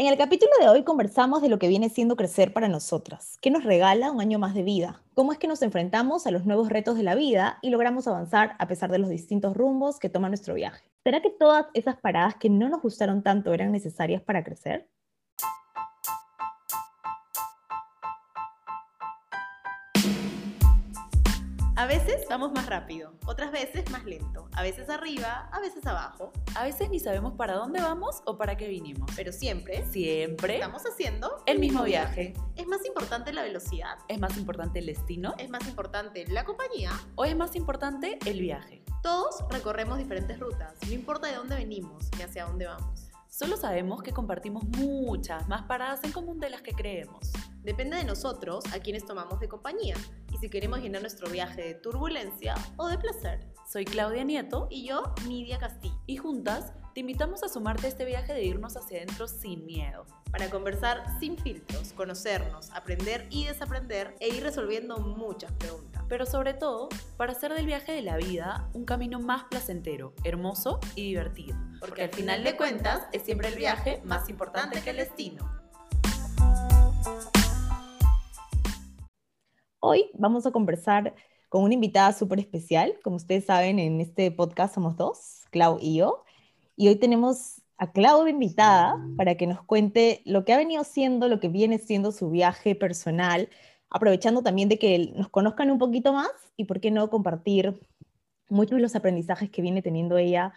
En el capítulo de hoy conversamos de lo que viene siendo crecer para nosotras, qué nos regala un año más de vida, cómo es que nos enfrentamos a los nuevos retos de la vida y logramos avanzar a pesar de los distintos rumbos que toma nuestro viaje. ¿Será que todas esas paradas que no nos gustaron tanto eran necesarias para crecer? A veces vamos más rápido, otras veces más lento, a veces arriba, a veces abajo. A veces ni sabemos para dónde vamos o para qué vinimos. Pero siempre, Siempre estamos haciendo el mismo viaje. ¿Es más importante la velocidad? ¿Es más importante el destino? ¿Es más importante la compañía? ¿O es más importante el viaje? Todos recorremos diferentes rutas, no importa de dónde venimos ni hacia dónde vamos. Solo sabemos que compartimos muchas más paradas en común de las que creemos. Depende de nosotros a quienes tomamos de compañía y si queremos llenar nuestro viaje de turbulencia o de placer. Soy Claudia Nieto Y yo, Nidia Castillo, y juntas te invitamos a sumarte a este viaje de irnos hacia adentro sin miedo. para conversar sin filtros, conocernos, aprender y desaprender e ir resolviendo muchas preguntas. Pero sobre todo, para hacer del viaje de la vida un camino más placentero, hermoso y divertido. Porque al final de cuentas es siempre el viaje más importante que el destino. Hoy vamos a conversar con una invitada súper especial. Como ustedes saben, en este podcast somos dos, Clau y yo. Y hoy tenemos a Clau de invitada para que nos cuente lo que ha venido siendo, lo que viene siendo su viaje personal, aprovechando también de que nos conozcan un poquito más y por qué no compartir muchos de los aprendizajes que viene teniendo ella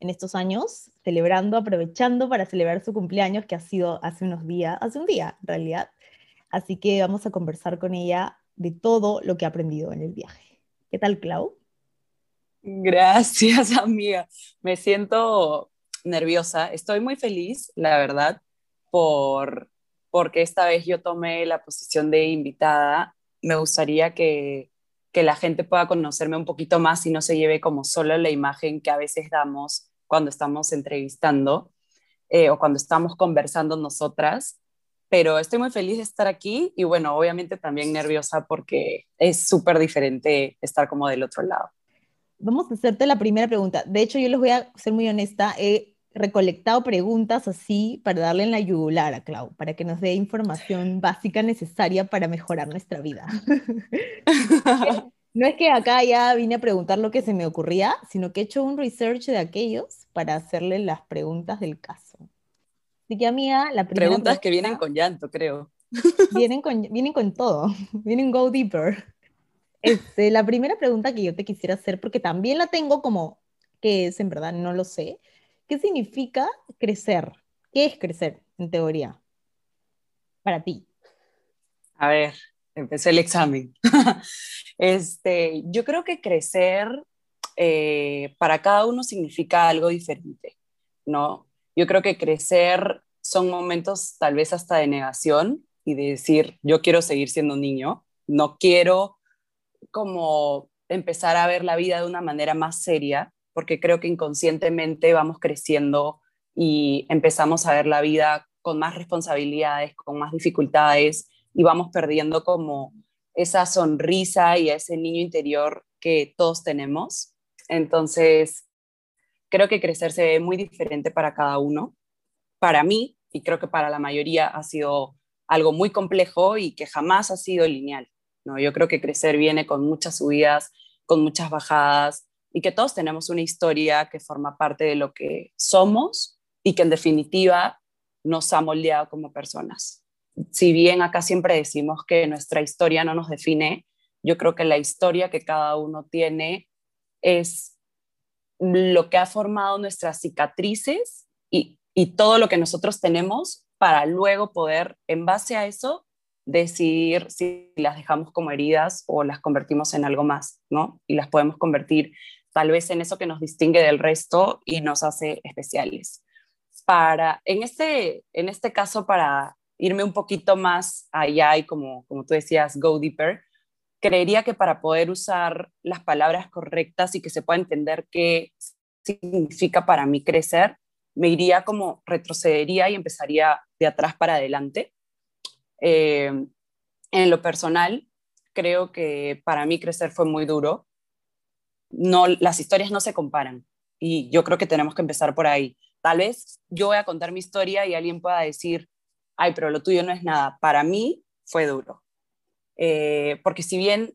en estos años, celebrando, aprovechando para celebrar su cumpleaños que ha sido hace unos días, hace un día en realidad. Así que vamos a conversar con ella de todo lo que ha aprendido en el viaje. ¿Qué tal, Clau? Gracias, amiga. Me siento nerviosa. Estoy muy feliz, la verdad, por porque esta vez yo tomé la posición de invitada. Me gustaría que, que la gente pueda conocerme un poquito más y no se lleve como solo la imagen que a veces damos cuando estamos entrevistando eh, o cuando estamos conversando nosotras. Pero estoy muy feliz de estar aquí y bueno, obviamente también nerviosa porque es súper diferente estar como del otro lado. Vamos a hacerte la primera pregunta. De hecho, yo les voy a ser muy honesta. Recolectado preguntas así para darle en la yugular a Clau, para que nos dé información básica necesaria para mejorar nuestra vida. no es que acá ya vine a preguntar lo que se me ocurría, sino que he hecho un research de aquellos para hacerle las preguntas del caso. Así que, amiga, la primera Preguntas que vienen con llanto, creo. vienen con, vienen con todo, vienen go deeper. Este, la primera pregunta que yo te quisiera hacer, porque también la tengo como, ¿qué es en verdad? No lo sé. ¿Qué significa crecer? ¿Qué es crecer, en teoría? Para ti. A ver, empecé el examen. este, yo creo que crecer eh, para cada uno significa algo diferente, ¿no? Yo creo que crecer son momentos tal vez hasta de negación y de decir, yo quiero seguir siendo niño, no quiero como empezar a ver la vida de una manera más seria, porque creo que inconscientemente vamos creciendo y empezamos a ver la vida con más responsabilidades, con más dificultades y vamos perdiendo como esa sonrisa y ese niño interior que todos tenemos. Entonces, creo que crecer se ve muy diferente para cada uno. Para mí, y creo que para la mayoría, ha sido algo muy complejo y que jamás ha sido lineal. ¿no? Yo creo que crecer viene con muchas subidas, con muchas bajadas y que todos tenemos una historia que forma parte de lo que somos y que en definitiva nos ha moldeado como personas. Si bien acá siempre decimos que nuestra historia no nos define, yo creo que la historia que cada uno tiene es lo que ha formado nuestras cicatrices y, y todo lo que nosotros tenemos para luego poder, en base a eso, decidir si las dejamos como heridas o las convertimos en algo más, ¿no? Y las podemos convertir tal vez en eso que nos distingue del resto y nos hace especiales. Para, en, este, en este caso, para irme un poquito más allá y como, como tú decías, go deeper, creería que para poder usar las palabras correctas y que se pueda entender qué significa para mí crecer, me iría como retrocedería y empezaría de atrás para adelante. Eh, en lo personal, creo que para mí crecer fue muy duro. No, las historias no se comparan y yo creo que tenemos que empezar por ahí. Tal vez yo voy a contar mi historia y alguien pueda decir, ay, pero lo tuyo no es nada. Para mí fue duro. Eh, porque si bien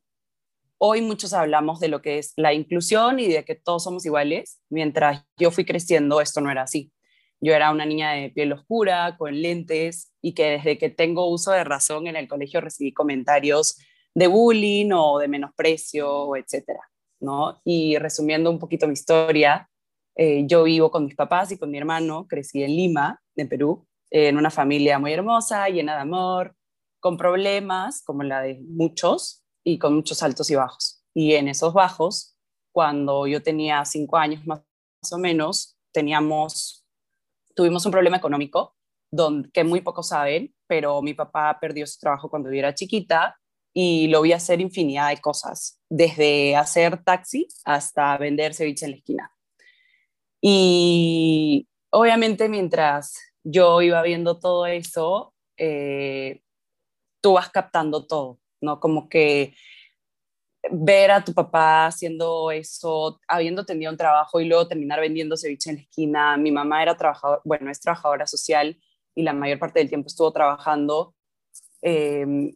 hoy muchos hablamos de lo que es la inclusión y de que todos somos iguales, mientras yo fui creciendo esto no era así. Yo era una niña de piel oscura, con lentes, y que desde que tengo uso de razón en el colegio recibí comentarios de bullying o de menosprecio, etcétera, ¿no? Y resumiendo un poquito mi historia, eh, yo vivo con mis papás y con mi hermano, crecí en Lima, en Perú, en una familia muy hermosa, llena de amor, con problemas como la de muchos y con muchos altos y bajos. Y en esos bajos, cuando yo tenía cinco años más o menos, teníamos tuvimos un problema económico donde, que muy pocos saben, pero mi papá perdió su trabajo cuando yo era chiquita y lo vi hacer infinidad de cosas, desde hacer taxi hasta vender ceviche en la esquina. Y obviamente mientras yo iba viendo todo eso, eh, tú vas captando todo, ¿no? Como que ver a tu papá haciendo eso, habiendo tenido un trabajo y luego terminar vendiendo ceviche en la esquina. Mi mamá era trabajadora, bueno, es trabajadora social y la mayor parte del tiempo estuvo trabajando. Em,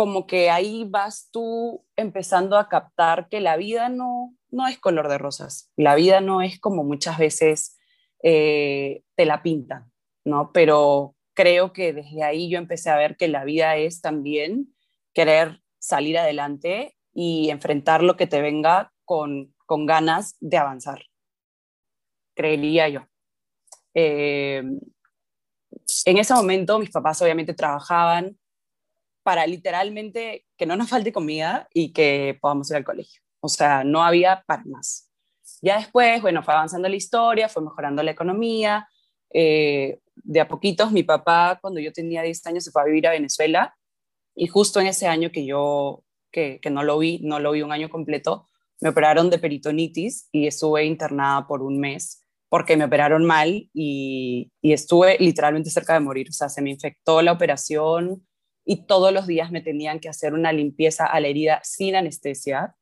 como que ahí vas tú empezando a captar que la vida no, no es color de rosas, la vida no es como muchas veces eh, te la pintan, ¿no? Pero creo que desde ahí yo empecé a ver que la vida es también querer salir adelante y enfrentar lo que te venga con, con ganas de avanzar, creería yo. Eh, en ese momento mis papás obviamente trabajaban para literalmente que no nos falte comida y que podamos ir al colegio. O sea, no había para más. Ya después, bueno, fue avanzando la historia, fue mejorando la economía. Eh, de a poquitos, mi papá, cuando yo tenía 10 años, se fue a vivir a Venezuela y justo en ese año que yo que, no lo vi, no lo vi un año completo, me operaron de peritonitis y estuve internada por un mes porque me operaron mal y, estuve literalmente cerca de morir. O sea, se me infectó la operación y todos los días me tenían que hacer una limpieza a la herida sin anestesia.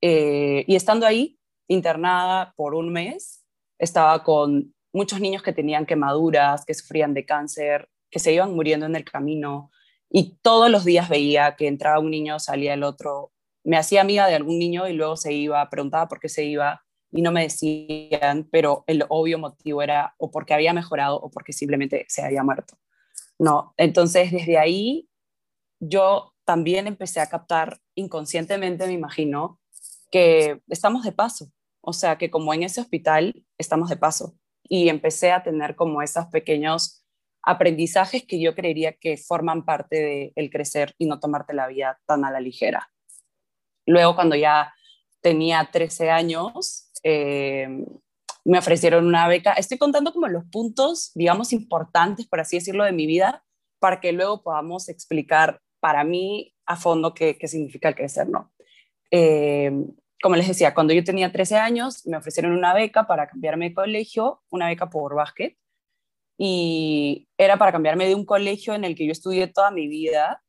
Eh, y estando ahí, internada por un mes, estaba con muchos niños que tenían quemaduras, que sufrían de cáncer, que se iban muriendo en el camino, y todos los días veía que entraba un niño, salía el otro, me hacía amiga de algún niño y luego se iba, preguntaba por qué se iba y no me decían, pero el obvio motivo era o porque había mejorado o porque simplemente se había muerto. No, entonces desde ahí yo también empecé a captar inconscientemente, me imagino, que estamos de paso, o sea, que como en ese hospital estamos de paso y empecé a tener como esos pequeños aprendizajes que yo creería que forman parte del el crecer y no tomarte la vida tan a la ligera. Luego, cuando ya tenía 13 años, eh, me ofrecieron una beca. Estoy contando como los puntos, digamos, importantes, por así decirlo, de mi vida, para que luego podamos explicar para mí a fondo qué, significa el crecer, ¿no? Eh, como les decía, cuando yo tenía 13 años, me ofrecieron una beca para cambiarme de colegio, una beca por básquet, y era para cambiarme de un colegio en el que yo estudié toda mi vida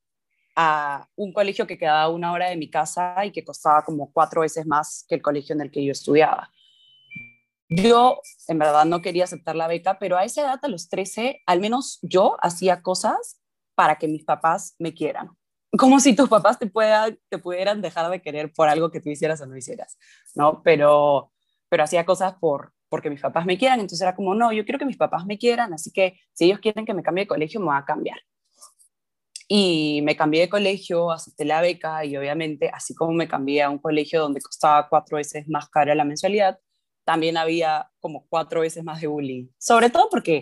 a un colegio que quedaba una hora de mi casa y que costaba como cuatro veces más que el colegio en el que yo estudiaba. Yo en verdad no quería aceptar la beca, pero a esa edad, a los 13, al menos yo hacía cosas para que mis papás me quieran. Como si tus papás te, puedan, te pudieran dejar de querer por algo que tú hicieras o no hicieras, ¿no? Pero, pero hacía cosas por, porque mis papás me quieran, entonces era como, no, yo quiero que mis papás me quieran, así que si ellos quieren que me cambie de colegio, me voy a cambiar. Y me cambié de colegio, acepté la beca y obviamente, así como me cambié a un colegio donde costaba cuatro veces más cara la mensualidad, también había como cuatro veces más de bullying. Sobre todo porque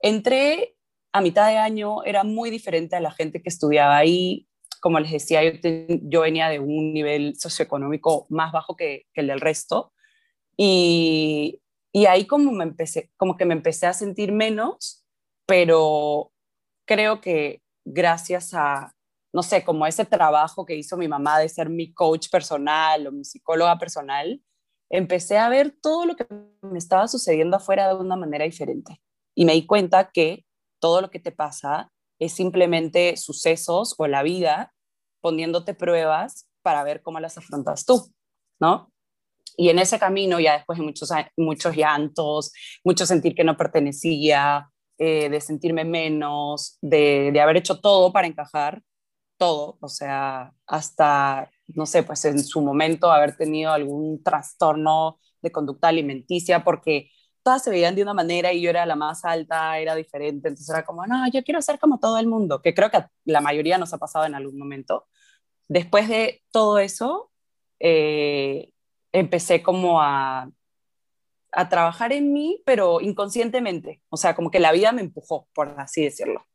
entré a mitad de año, era muy diferente a la gente que estudiaba ahí. Como les decía, yo, yo venía de un nivel socioeconómico más bajo que, que el del resto. Y y ahí como, me empecé, como que me empecé a sentir menos, pero creo que gracias a, no sé, como ese trabajo que hizo mi mamá de ser mi coach personal o mi psicóloga personal, empecé a ver todo lo que me estaba sucediendo afuera de una manera diferente. Y me di cuenta que todo lo que te pasa es simplemente sucesos o la vida poniéndote pruebas para ver cómo las afrontas tú, ¿no? Y en ese camino, ya después de muchos, muchos llantos, mucho sentir que no pertenecía, eh, de sentirme menos, de, de haber hecho todo para encajar, todo, o sea, hasta, no sé, pues en su momento haber tenido algún trastorno de conducta alimenticia, porque todas se veían de una manera y yo era la más alta, era diferente, entonces era como, no, yo quiero ser como todo el mundo, que creo que la mayoría nos ha pasado en algún momento. Después de todo eso, eh, empecé como a, a trabajar en mí, pero inconscientemente, o sea, como que la vida me empujó, por así decirlo.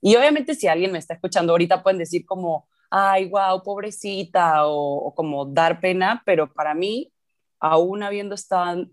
Y obviamente si alguien me está escuchando ahorita pueden decir como, ay, wow, pobrecita, o, o como dar pena, pero para mí, aún habiendo estado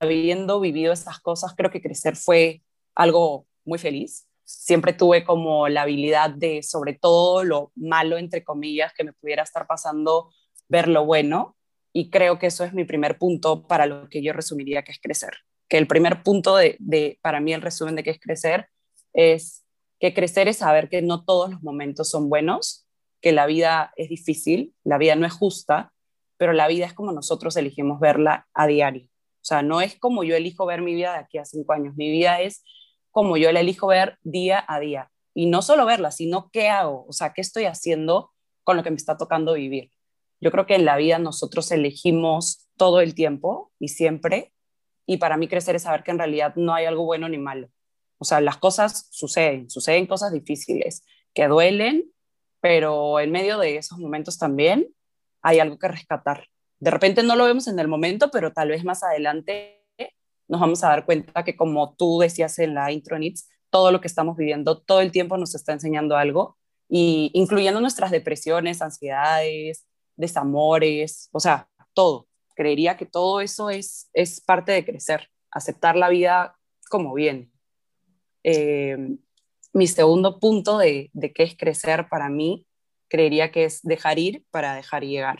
habiendo vivido esas cosas, creo que crecer fue algo muy feliz. Siempre tuve como la habilidad de, sobre todo lo malo, entre comillas, que me pudiera estar pasando, ver lo bueno. Y creo que eso es mi primer punto para lo que yo resumiría que es crecer. Que el primer punto de, de para mí, el resumen de qué es crecer, es que crecer es saber que no todos los momentos son buenos, que la vida es difícil, la vida no es justa, pero la vida es como nosotros elegimos verla a diario. O sea, no es como yo elijo ver mi vida de aquí a cinco años. Mi vida es como yo la elijo ver día a día. Y no solo verla, sino qué hago, o sea, qué estoy haciendo con lo que me está tocando vivir. Yo creo que en la vida nosotros elegimos todo el tiempo y siempre. Y para mí crecer es saber que en realidad no hay algo bueno ni malo. O sea, las cosas suceden, suceden cosas difíciles que duelen, pero en medio de esos momentos también hay algo que rescatar de repente no lo vemos en el momento, pero tal vez más adelante nos vamos a dar cuenta que como tú decías en la intro, Nits, todo lo que estamos viviendo todo el tiempo nos está enseñando algo, y incluyendo nuestras depresiones, ansiedades, desamores, o sea, todo. Creería que todo eso es, es parte de crecer, aceptar la vida como bien. Eh, mi segundo punto de, qué es crecer para mí, creería que es dejar ir para dejar llegar.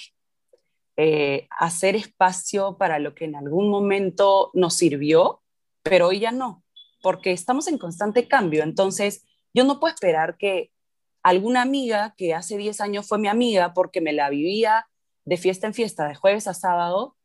Eh, hacer espacio para lo que en algún momento nos sirvió, pero hoy ya no, porque estamos en constante cambio. Entonces, yo no puedo esperar que alguna amiga que hace 10 años fue mi amiga porque me la vivía de fiesta en fiesta, de jueves a sábado,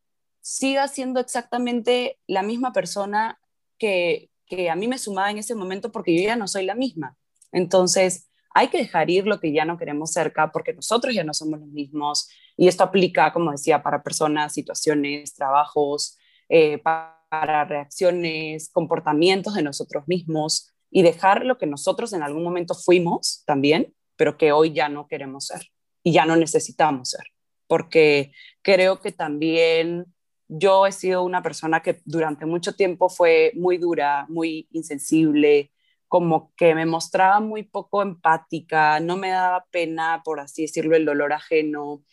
siga siendo exactamente la misma persona que, que a mí me sumaba en ese momento porque yo ya no soy la misma. Entonces, hay que dejar ir lo que ya no queremos cerca porque nosotros ya no somos los mismos. Y esto aplica, como decía, para personas, situaciones, trabajos, eh, para reacciones, comportamientos de nosotros mismos y dejar lo que nosotros en algún momento fuimos también, pero que hoy ya no queremos ser y ya no necesitamos ser. Porque creo que también yo he sido una persona que durante mucho tiempo fue muy dura, muy insensible, como que me mostraba muy poco empática, no me daba pena, por así decirlo, el dolor ajeno.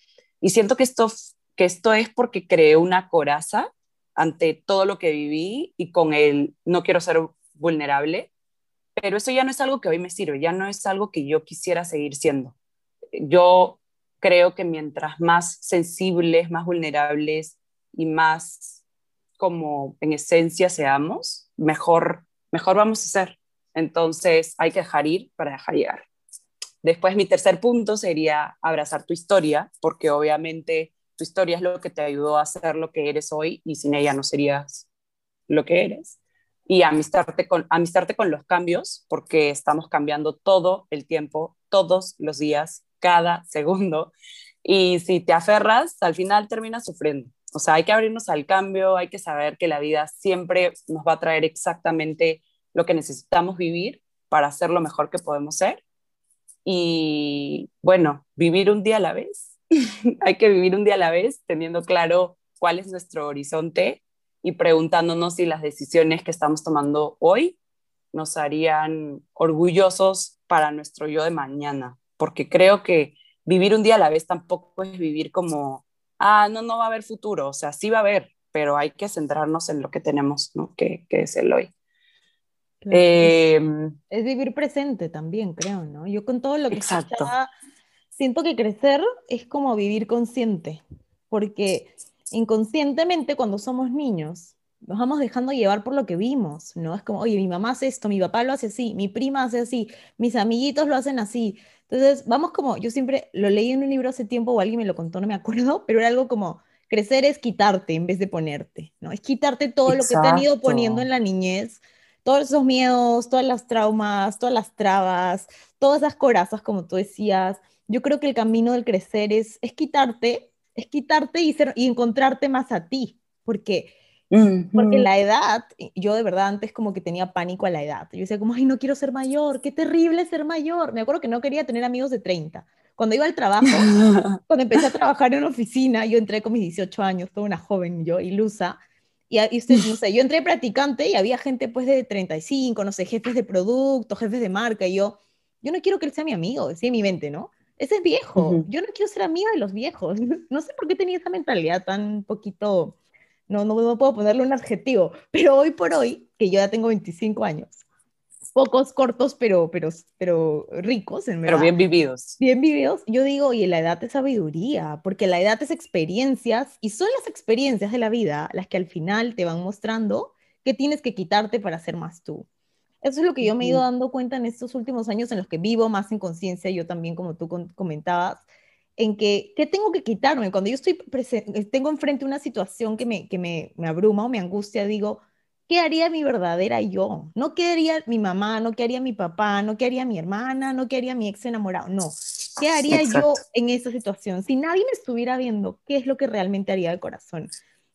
Y siento que esto, que esto es porque creé una coraza ante todo lo que viví y con el no quiero ser vulnerable, pero eso ya no es algo que hoy me sirve, ya no es algo que yo quisiera seguir siendo. Yo creo que mientras más sensibles, más vulnerables y más como en esencia seamos, mejor, mejor vamos a ser. Entonces hay que dejar ir para dejar llegar. Después mi tercer punto sería abrazar tu historia, porque obviamente tu historia es lo que te ayudó a ser lo que eres hoy y sin ella no serías lo que eres. Y amistarte con, amistarte con los cambios, porque estamos cambiando todo el tiempo, todos los días, cada segundo. Y si te aferras, al final terminas sufriendo. O sea, hay que abrirnos al cambio, hay que saber que la vida siempre nos va a traer exactamente lo que necesitamos vivir para ser lo mejor que podemos ser. Y bueno, vivir un día a la vez. Hay que vivir un día a la vez teniendo claro cuál es nuestro horizonte y preguntándonos si las decisiones que estamos tomando hoy nos harían orgullosos para nuestro yo de mañana, porque creo que vivir un día a la vez tampoco es vivir como, ah, no, no va a haber futuro, o sea, sí va a haber, pero hay que centrarnos en lo que tenemos, ¿no? Que, que es el hoy. Em, es, vivir presente también, creo, ¿no? Yo con todo lo que exacto. siento que crecer es como vivir consciente, porque inconscientemente cuando somos niños nos vamos dejando llevar por lo que vimos, ¿no? Es como, oye, mi mamá hace esto, mi papá lo hace así, mi prima hace así, mis amiguitos lo hacen así. Entonces, vamos como, yo siempre lo leí en un libro hace tiempo o alguien me lo contó, no me acuerdo, pero era algo como crecer es quitarte en vez de ponerte, ¿no? Es quitarte todo lo que te han ido poniendo en la niñez, todos esos miedos, todas las traumas, todas las trabas, todas esas corazas, como tú decías. Yo creo que el camino del crecer es, es quitarte, es quitarte y, ser, y encontrarte más a ti, porque porque la edad, yo de verdad antes como que tenía pánico a la edad. Yo decía como, ay, no quiero ser mayor, qué terrible ser mayor. Me acuerdo que no quería tener amigos de 30. Cuando iba al trabajo, cuando empecé a trabajar en una oficina, yo entré con mis 18 años, toda una joven yo, ilusa, y, y usted, no sé, yo entré practicante y había gente pues de 35, no sé, jefes de producto, jefes de marca, y yo, yo no quiero que él sea mi amigo, decía en mi mente, ¿no? Ese es viejo, yo no quiero ser amiga de los viejos. No sé por qué tenía esa mentalidad tan poquito no, no, puedo ponerle un adjetivo, pero hoy por hoy, que yo ya tengo 25 años, pocos cortos, pero, pero, pero ricos, en verdad. Pero bien vividos. Bien vividos. Yo digo, y la edad es sabiduría, porque la edad es experiencias, y son las experiencias de la vida las que al final te van mostrando qué tienes que quitarte para ser más tú. Eso es lo que yo me he ido dando cuenta en estos últimos años en los que vivo más en conciencia, yo también, como tú comentabas, en que, ¿qué tengo que quitarme? Cuando yo estoy eh, tengo enfrente una situación que, me, que me, me, abruma o me angustia, digo, ¿qué haría mi verdadera yo? No qué haría mi mamá, no qué haría mi papá, no qué haría mi hermana, no qué haría mi ex enamorado, no. ¿Qué haría yo en esa situación? Si nadie me estuviera viendo, ¿qué es lo que realmente haría de corazón?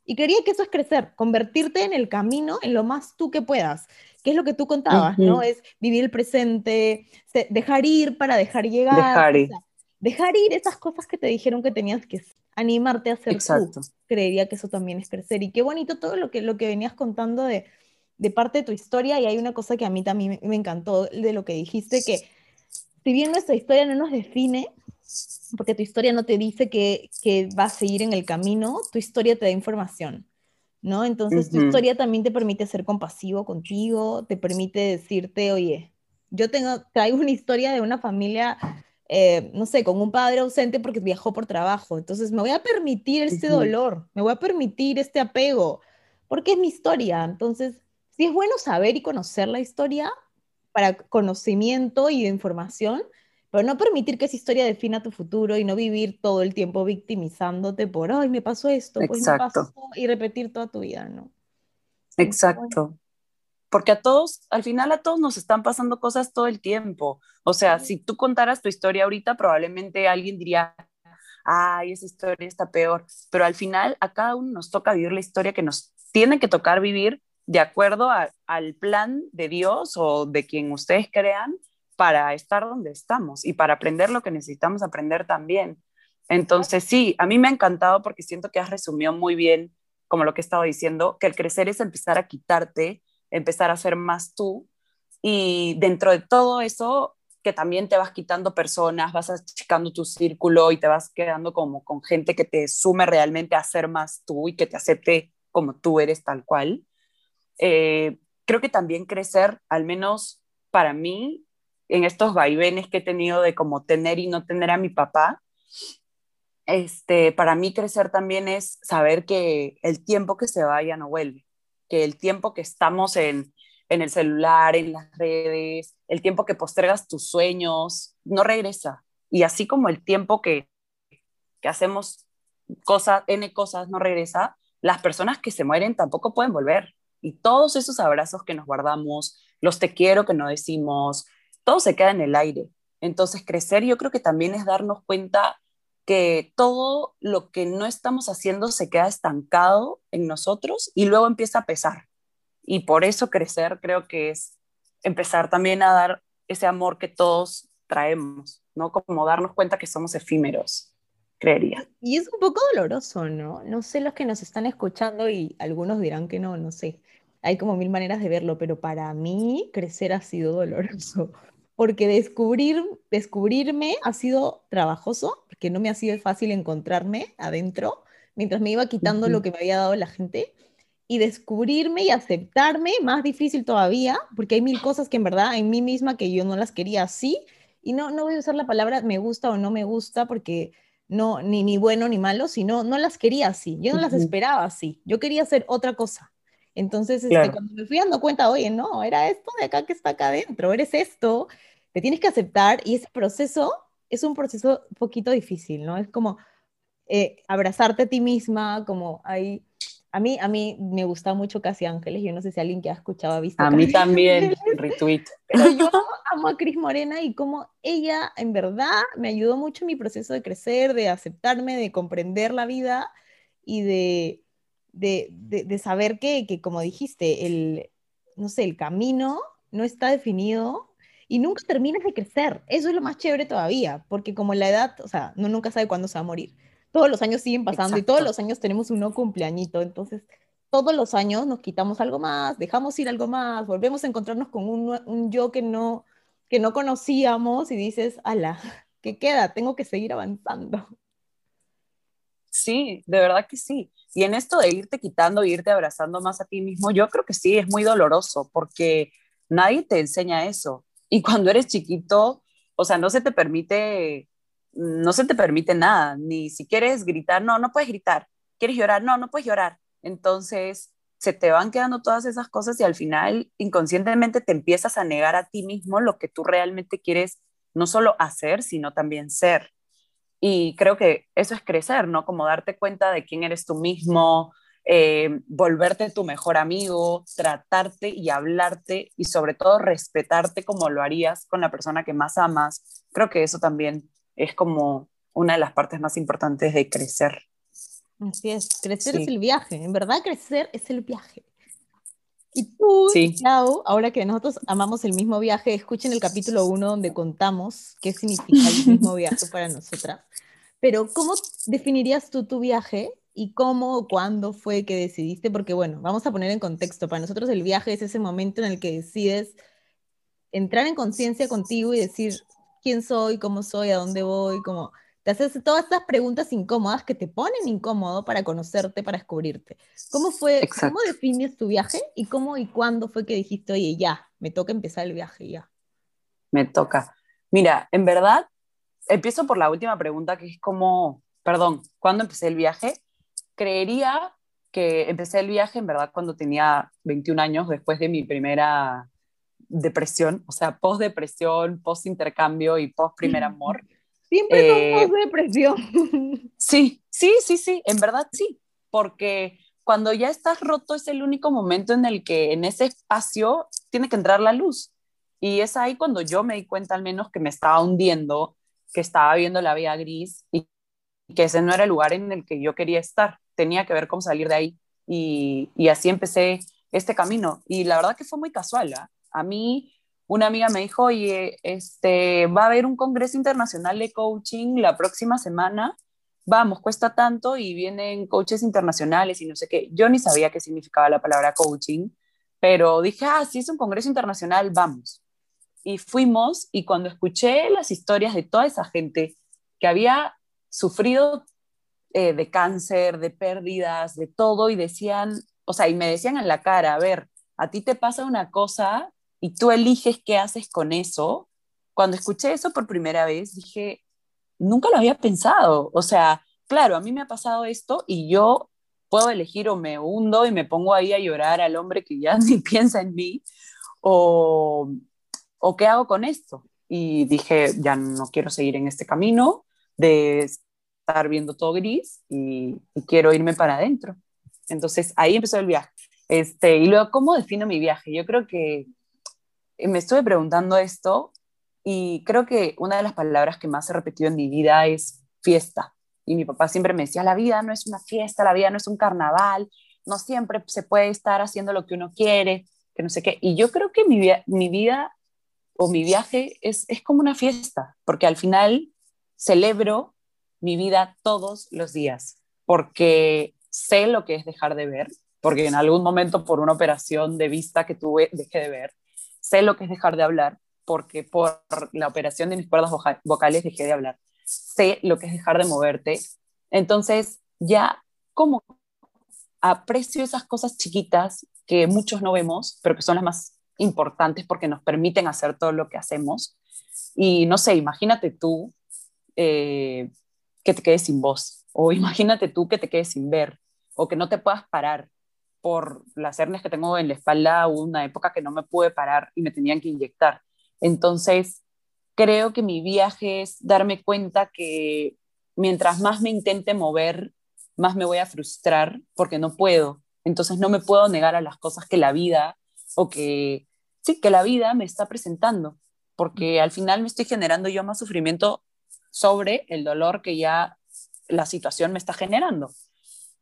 Y quería que eso es crecer, convertirte en el camino, en lo más tú que puedas. ¿Qué es lo que tú contabas, no? Es vivir el presente, dejar ir para dejar llegar. Dejar ir dejar ir esas cosas que te dijeron que tenías que animarte a hacer Exacto. tú. Creería que eso también es crecer. Y qué bonito todo lo que, lo que venías contando de, de parte de tu historia. Y hay una cosa que a mí también me, encantó de lo que dijiste, que si bien nuestra historia no nos define, porque tu historia no te dice que, que vas a seguir en el camino, tu historia te da información. ¿no? Entonces tu historia también te permite ser compasivo contigo, te permite decirte, oye, yo tengo, traigo una historia de una familia eh, no sé, con un padre ausente porque viajó por trabajo. Entonces me voy a permitir este dolor, me voy a permitir este apego, porque es mi historia. Entonces, sí es bueno saber y conocer la historia para conocimiento y de información, pero no permitir que esa historia defina tu futuro y no vivir todo el tiempo victimizándote por, ay, me pasó esto, pues me pasó, y repetir toda tu vida, ¿no? Exacto porque a todos, al final a todos nos están pasando cosas todo el tiempo. O sea, si tú contaras tu historia ahorita, probablemente alguien diría, ay, esa historia está peor, pero al final a cada uno nos toca vivir la historia que nos tiene que tocar vivir de acuerdo al plan de Dios o de quien ustedes crean para estar donde estamos y para aprender lo que necesitamos aprender también. Entonces, sí, a mí me ha encantado porque siento que has resumido muy bien, como lo que he estado diciendo, que el crecer es empezar a quitarte empezar a ser más tú. Y dentro de todo eso, que también te vas quitando personas, vas achicando tu círculo y te vas quedando como con gente que te sume realmente a ser más tú y que te acepte como tú eres tal cual. Eh, creo que también crecer, al menos para mí, en estos vaivenes que he tenido de como tener y no tener a mi papá, este, para mí crecer también es saber que el tiempo que se vaya no vuelve que el tiempo que estamos en, en el celular, en las redes, el tiempo que postergas tus sueños, no regresa. Y así como el tiempo que, que hacemos cosas, N cosas, no regresa, las personas que se mueren tampoco pueden volver. Y todos esos abrazos que nos guardamos, los te quiero que no decimos, todo se queda en el aire. Entonces, crecer yo creo que también es darnos cuenta que todo lo que no estamos haciendo se queda estancado en nosotros y luego empieza a pesar. Y por eso crecer creo que es empezar también a dar ese amor que todos traemos, ¿no? Como darnos cuenta que somos efímeros, creería. Y es un poco doloroso, ¿no? No sé los que nos están escuchando y algunos dirán que no, no sé. Hay como mil maneras de verlo, pero para mí crecer ha sido doloroso porque descubrir, descubrirme ha sido trabajoso, porque no me ha sido fácil encontrarme adentro, mientras me iba quitando lo que me había dado la gente, y descubrirme y aceptarme, más difícil todavía, porque hay mil cosas que en verdad en mí misma que yo no las quería así, y no, no voy a usar la palabra me gusta o no me gusta, porque no, ni, ni bueno ni malo, sino no las quería así, yo no las esperaba así, yo quería hacer otra cosa. Entonces, este, cuando me fui dando cuenta, oye, no, era esto de acá que está acá adentro, eres esto, te tienes que aceptar y ese proceso es un proceso un poquito difícil, ¿no? Es como, eh, abrazarte a ti misma, como hay... A mí, a mí me gusta mucho Casi Ángeles, yo no sé si alguien que ha escuchado ha visto. A mí también, retweet. Pero yo amo a Cris Morena y como ella en verdad me ayudó mucho en mi proceso de crecer, de aceptarme, de comprender la vida y de, de, de, saber que, que, como dijiste, el, no sé, el camino no está definido y nunca terminas de crecer. Eso es lo más chévere todavía, porque como la edad, o sea, no nunca sabe cuándo se va a morir. Todos los años siguen pasando y todos los años tenemos un no cumpleañito, entonces todos los años nos quitamos algo más, dejamos ir algo más, volvemos a encontrarnos con un, un yo que no, que no conocíamos y dices, ala, ¿qué queda? Tengo que seguir avanzando. Sí, de verdad que sí. Y en esto de irte quitando, irte abrazando más a ti mismo, yo creo que sí, es muy doloroso porque nadie te enseña eso. Y cuando eres chiquito, o sea, no se te permite, no se te permite nada, ni si quieres gritar, no, no puedes gritar. ¿Quieres llorar? No, no puedes llorar. Entonces, se te van quedando todas esas cosas y al final inconscientemente te empiezas a negar a ti mismo lo que tú realmente quieres no solo hacer, sino también ser. Y creo que eso es crecer, ¿no? Como darte cuenta de quién eres tú mismo, eh, volverte tu mejor amigo, tratarte y hablarte y sobre todo respetarte como lo harías con la persona que más amas. Creo que eso también es como una de las partes más importantes de crecer. Así es, crecer es el viaje, en verdad crecer es el viaje. Y tú, sí. ahora que nosotros amamos el mismo viaje, escuchen el capítulo 1 donde contamos qué significa el mismo viaje para nosotras. Pero, ¿cómo definirías tú tu viaje y cómo o cuándo fue que decidiste? Porque, bueno, vamos a poner en contexto. Para nosotros el viaje es ese momento en el que decides entrar en conciencia contigo y decir quién soy, cómo soy, a dónde voy, como te haces todas estas preguntas incómodas que te ponen incómodo para conocerte, para descubrirte. ¿Cómo fue, cómo defines tu viaje y cómo y cuándo fue que dijiste, oye, ya, me toca empezar el viaje, ya? Me toca. Mira, en verdad, empiezo por la última pregunta, que es como, perdón, ¿cuándo empecé el viaje? Creería que empecé el viaje, en verdad, cuando tenía 21 años, después de mi primera depresión, o sea, post-depresión, post-intercambio y post-primer amor. Siempre eh, depresión. Sí, sí, sí, sí, en verdad sí, porque cuando ya estás roto es el único momento en el que en ese espacio tiene que entrar la luz. Y es ahí cuando yo me di cuenta al menos que me estaba hundiendo, que estaba viendo la vida gris y que ese no era el lugar en el que yo quería estar. Tenía que ver cómo salir de ahí. Y, y así empecé este camino. Y la verdad que fue muy casual. ¿ah? A mí una amiga me dijo, oye, este, va a haber un congreso internacional de coaching la próxima semana, vamos, cuesta tanto y vienen coaches internacionales y no sé qué. Yo ni sabía qué significaba la palabra coaching, pero dije, ah, sí es un congreso internacional, vamos. Y fuimos y cuando escuché las historias de toda esa gente que había sufrido eh, de cáncer, de pérdidas, de todo, y decían, o sea, y me decían en la cara, a ver, a ti te pasa una cosa y tú eliges qué haces con eso, cuando escuché eso por primera vez, dije, nunca lo había pensado. O sea, claro, a mí me ha pasado esto y yo puedo elegir o me hundo y me pongo ahí a llorar al hombre que ya ni piensa en mí, o, o qué hago con esto. Y dije, ya no quiero seguir en este camino de estar viendo todo gris y, y quiero irme para adentro. Entonces ahí empezó el viaje. Este, y luego, ¿cómo defino mi viaje? Yo creo que me estuve preguntando esto y creo que una de las palabras que más he repetido en mi vida es fiesta. Y mi papá siempre me decía, la vida no es una fiesta, la vida no es un carnaval, no siempre se puede estar haciendo lo que uno quiere, que no sé qué. Y yo creo que mi, mi vida o mi viaje es, es como una fiesta, porque al final celebro mi vida todos los días, porque sé lo que es dejar de ver, porque en algún momento por una operación de vista que tuve dejé de ver, sé lo que es dejar de hablar, porque por la operación de mis cuerdas vocales dejé de hablar. Sé lo que es dejar de moverte. Entonces, ya como aprecio esas cosas chiquitas que muchos no vemos, pero que son las más importantes porque nos permiten hacer todo lo que hacemos. Y no sé, imagínate tú eh, que te quedes sin voz, o imagínate tú que te quedes sin ver, o que no te puedas parar, por las hernias que tengo en la espalda, hubo una época que no me pude parar y me tenían que inyectar. Entonces, creo que mi viaje es darme cuenta que mientras más me intente mover, más me voy a frustrar porque no puedo. Entonces no me puedo negar a las cosas que la vida o que, sí, que la vida me está presentando, porque al final me estoy generando yo más sufrimiento sobre el dolor que ya la situación me está generando.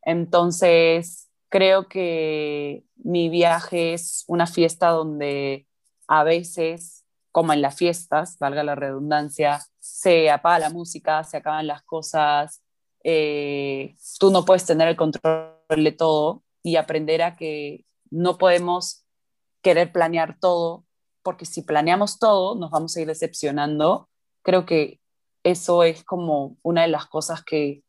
Entonces, creo que mi viaje es una fiesta donde a veces, como en las fiestas, valga la redundancia, se apaga la música, se acaban las cosas, eh, tú no puedes tener el control de todo y aprender a que no podemos querer planear todo, porque si planeamos todo nos vamos a ir decepcionando. Creo que eso es como una de las cosas que,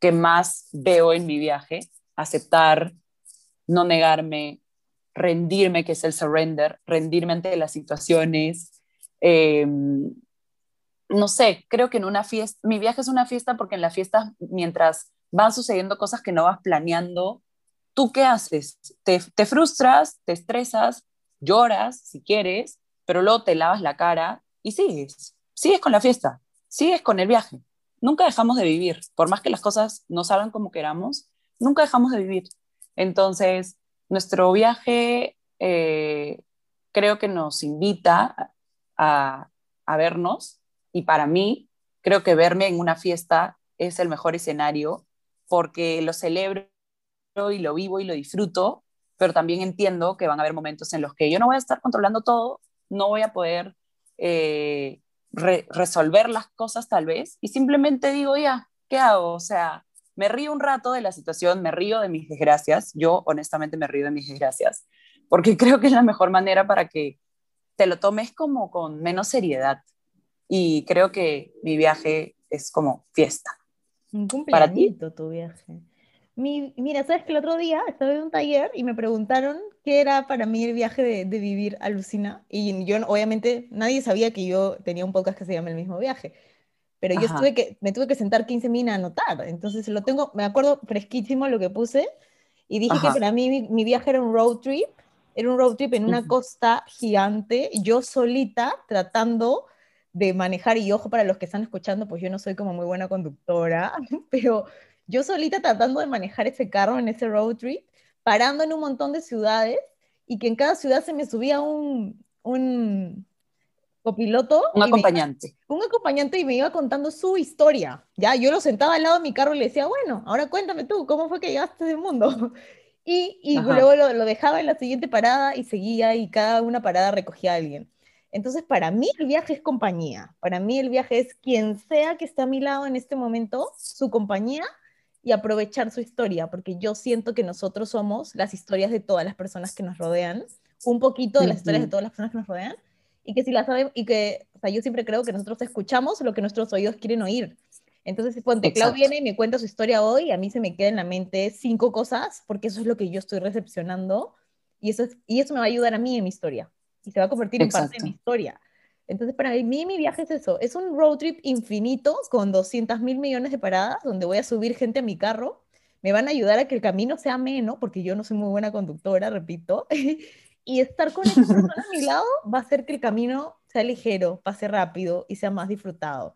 que más veo en mi viaje, aceptar, no negarme, rendirme, que es el surrender, rendirme ante las situaciones. Em, no sé, creo que en una fiesta, mi viaje es una fiesta porque en la fiesta, mientras van sucediendo cosas que no vas planeando, ¿tú qué haces? Te, te frustras, te estresas, lloras si quieres, pero luego te lavas la cara y sigues, sigues con la fiesta, sigues con el viaje. Nunca dejamos de vivir, por más que las cosas no salgan como queramos, nunca dejamos de vivir. Entonces, nuestro viaje eh, creo que nos invita a, vernos y para mí creo que verme en una fiesta es el mejor escenario porque lo celebro y lo vivo y lo disfruto, pero también entiendo que van a haber momentos en los que yo no voy a estar controlando todo, no voy a poder eh, resolver las cosas tal vez y simplemente digo, ya, ¿qué hago? O sea, me río un rato de la situación, me río de mis desgracias, yo honestamente me río de mis desgracias, porque creo que es la mejor manera para que te lo tomes como con menos seriedad. Y creo que mi viaje es como fiesta. Un cumpleañito tu viaje. Mi, mira, sabes que el otro día estaba en un taller y me preguntaron qué era para mí el viaje de, de vivir alucina. Y yo, obviamente, nadie sabía que yo tenía un podcast que se llama El mismo viaje pero yo estuve que, me tuve que sentar 15 min a anotar, entonces lo tengo, me acuerdo fresquísimo lo que puse, y dije que para mí mi, mi, viaje era un road trip, era un road trip en una costa gigante, yo solita tratando de manejar, y ojo para los que están escuchando, pues yo no soy como muy buena conductora, pero yo solita tratando de manejar ese carro en ese road trip, parando en un montón de ciudades, y que en cada ciudad se me subía un, un copiloto. Un acompañante. un acompañante y me iba contando su historia. Ya, yo lo sentaba al lado de mi carro y le decía, bueno, ahora cuéntame tú, ¿cómo fue que llegaste del mundo? Y, y luego lo, lo, dejaba en la siguiente parada y seguía y cada una parada recogía a alguien. Entonces, para mí el viaje es compañía. Para mí el viaje es quien sea que esté a mi lado en este momento, su compañía y aprovechar su historia, porque yo siento que nosotros somos las historias de todas las personas que nos rodean, un poquito de las historias de todas las personas que nos rodean, y que si la saben, y que, o sea, yo siempre creo que nosotros escuchamos lo que nuestros oídos quieren oír. Entonces, cuando Clau viene y me cuenta su historia hoy, a mí se me queda en la mente cinco cosas, porque eso es lo que yo estoy recepcionando, y eso, es, y eso me va a ayudar a mí en mi historia, y se va a convertir en parte de mi historia. Entonces, para mí, mi viaje es eso, es un road trip infinito con 200 mil millones de paradas, donde voy a subir gente a mi carro, me van a ayudar a que el camino sea menos, porque yo no soy muy buena conductora, repito, y estar con esa persona a mi lado va a hacer que el camino sea ligero, pase rápido y sea más disfrutado.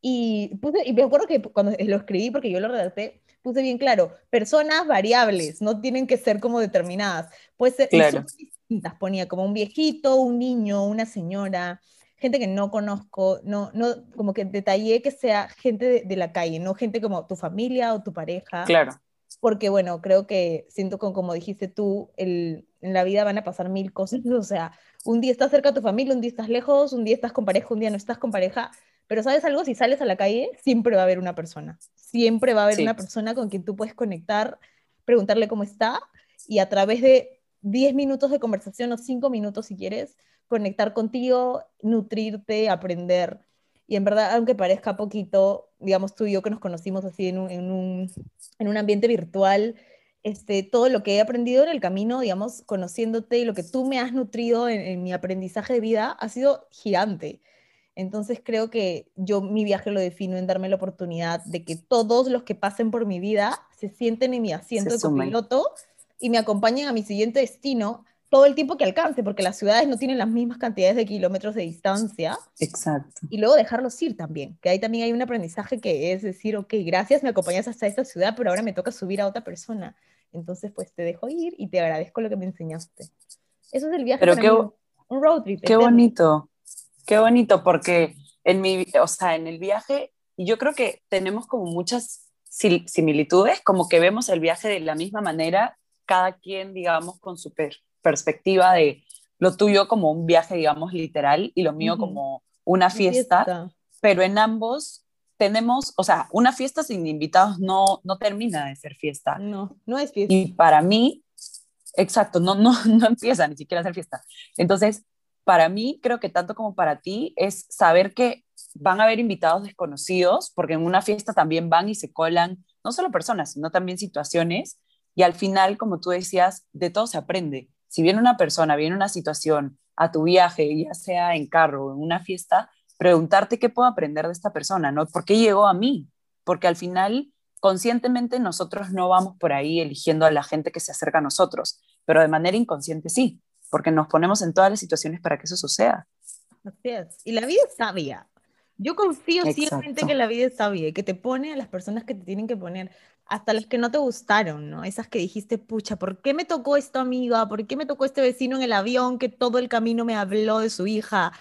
Y, puse, y me acuerdo que cuando lo escribí, porque yo lo redacté, puse bien claro, personas variables, no tienen que ser como determinadas. Puede ser claro. distintas, ponía como un viejito, un niño, una señora, gente que no conozco, no, no, como que detallé que sea gente de, de la calle, no gente como tu familia o tu pareja. Claro. Porque bueno, creo que siento con como dijiste tú, el, en la vida van a pasar mil cosas, o sea, un día estás cerca de tu familia, un día estás lejos, un día estás con pareja, un día no estás con pareja, pero sabes algo, si sales a la calle, siempre va a haber una persona, siempre va a haber sí. una persona con quien tú puedes conectar, preguntarle cómo está y a través de 10 minutos de conversación o 5 minutos si quieres, conectar contigo, nutrirte, aprender. Y en verdad, aunque parezca poquito, digamos tú y yo que nos conocimos así en un, en un, en un ambiente virtual, este, todo lo que he aprendido en el camino, digamos, conociéndote y lo que tú me has nutrido en, en, mi aprendizaje de vida ha sido gigante. Entonces creo que yo mi viaje lo defino en darme la oportunidad de que todos los que pasen por mi vida se sienten en mi asiento se de copiloto y me acompañen a mi siguiente destino todo el tiempo que alcance, porque las ciudades no tienen las mismas cantidades de kilómetros de distancia. Exacto. Y luego dejarlos ir también, que ahí también hay un aprendizaje que es decir, ok, gracias, me acompañas hasta esta ciudad, pero ahora me toca subir a otra persona. Entonces, pues te dejo ir y te agradezco lo que me enseñaste. Eso es el viaje. Pero para qué, mí, un road trip. Qué bonito, qué bonito, porque en mi, o sea, en el viaje, yo creo que tenemos como muchas similitudes, como que vemos el viaje de la misma manera, cada quien, digamos, con su per- perspectiva de lo tuyo como un viaje, digamos, literal, y lo mío como una Mi fiesta, pero en ambos tenemos, o sea, una fiesta sin invitados no, no termina de ser fiesta. No, no es fiesta. Y para mí, exacto, no, no, no empieza ni siquiera a ser fiesta. Entonces, para mí, creo que tanto como para ti, es saber que van a haber invitados desconocidos, porque en una fiesta también van y se colan no solo personas, sino también situaciones. Y al final, como tú decías, de todo se aprende. Si viene una persona, viene una situación a tu viaje, ya sea en carro o en una fiesta, preguntarte qué puedo aprender de esta persona, ¿no? ¿Por qué llegó a mí? Porque al final conscientemente nosotros no vamos por ahí eligiendo a la gente que se acerca a nosotros, pero de manera inconsciente sí, porque nos ponemos en todas las situaciones para que eso suceda. Así es. Y la vida es sabia. Yo confío ciegamente Exacto. que la vida es sabia y que te pone a las personas que te tienen que poner, hasta las que no te gustaron, ¿no? Esas que dijiste, pucha, ¿por qué me tocó esta amiga? ¿Por qué me tocó este vecino en el avión que todo el camino me habló de su hija?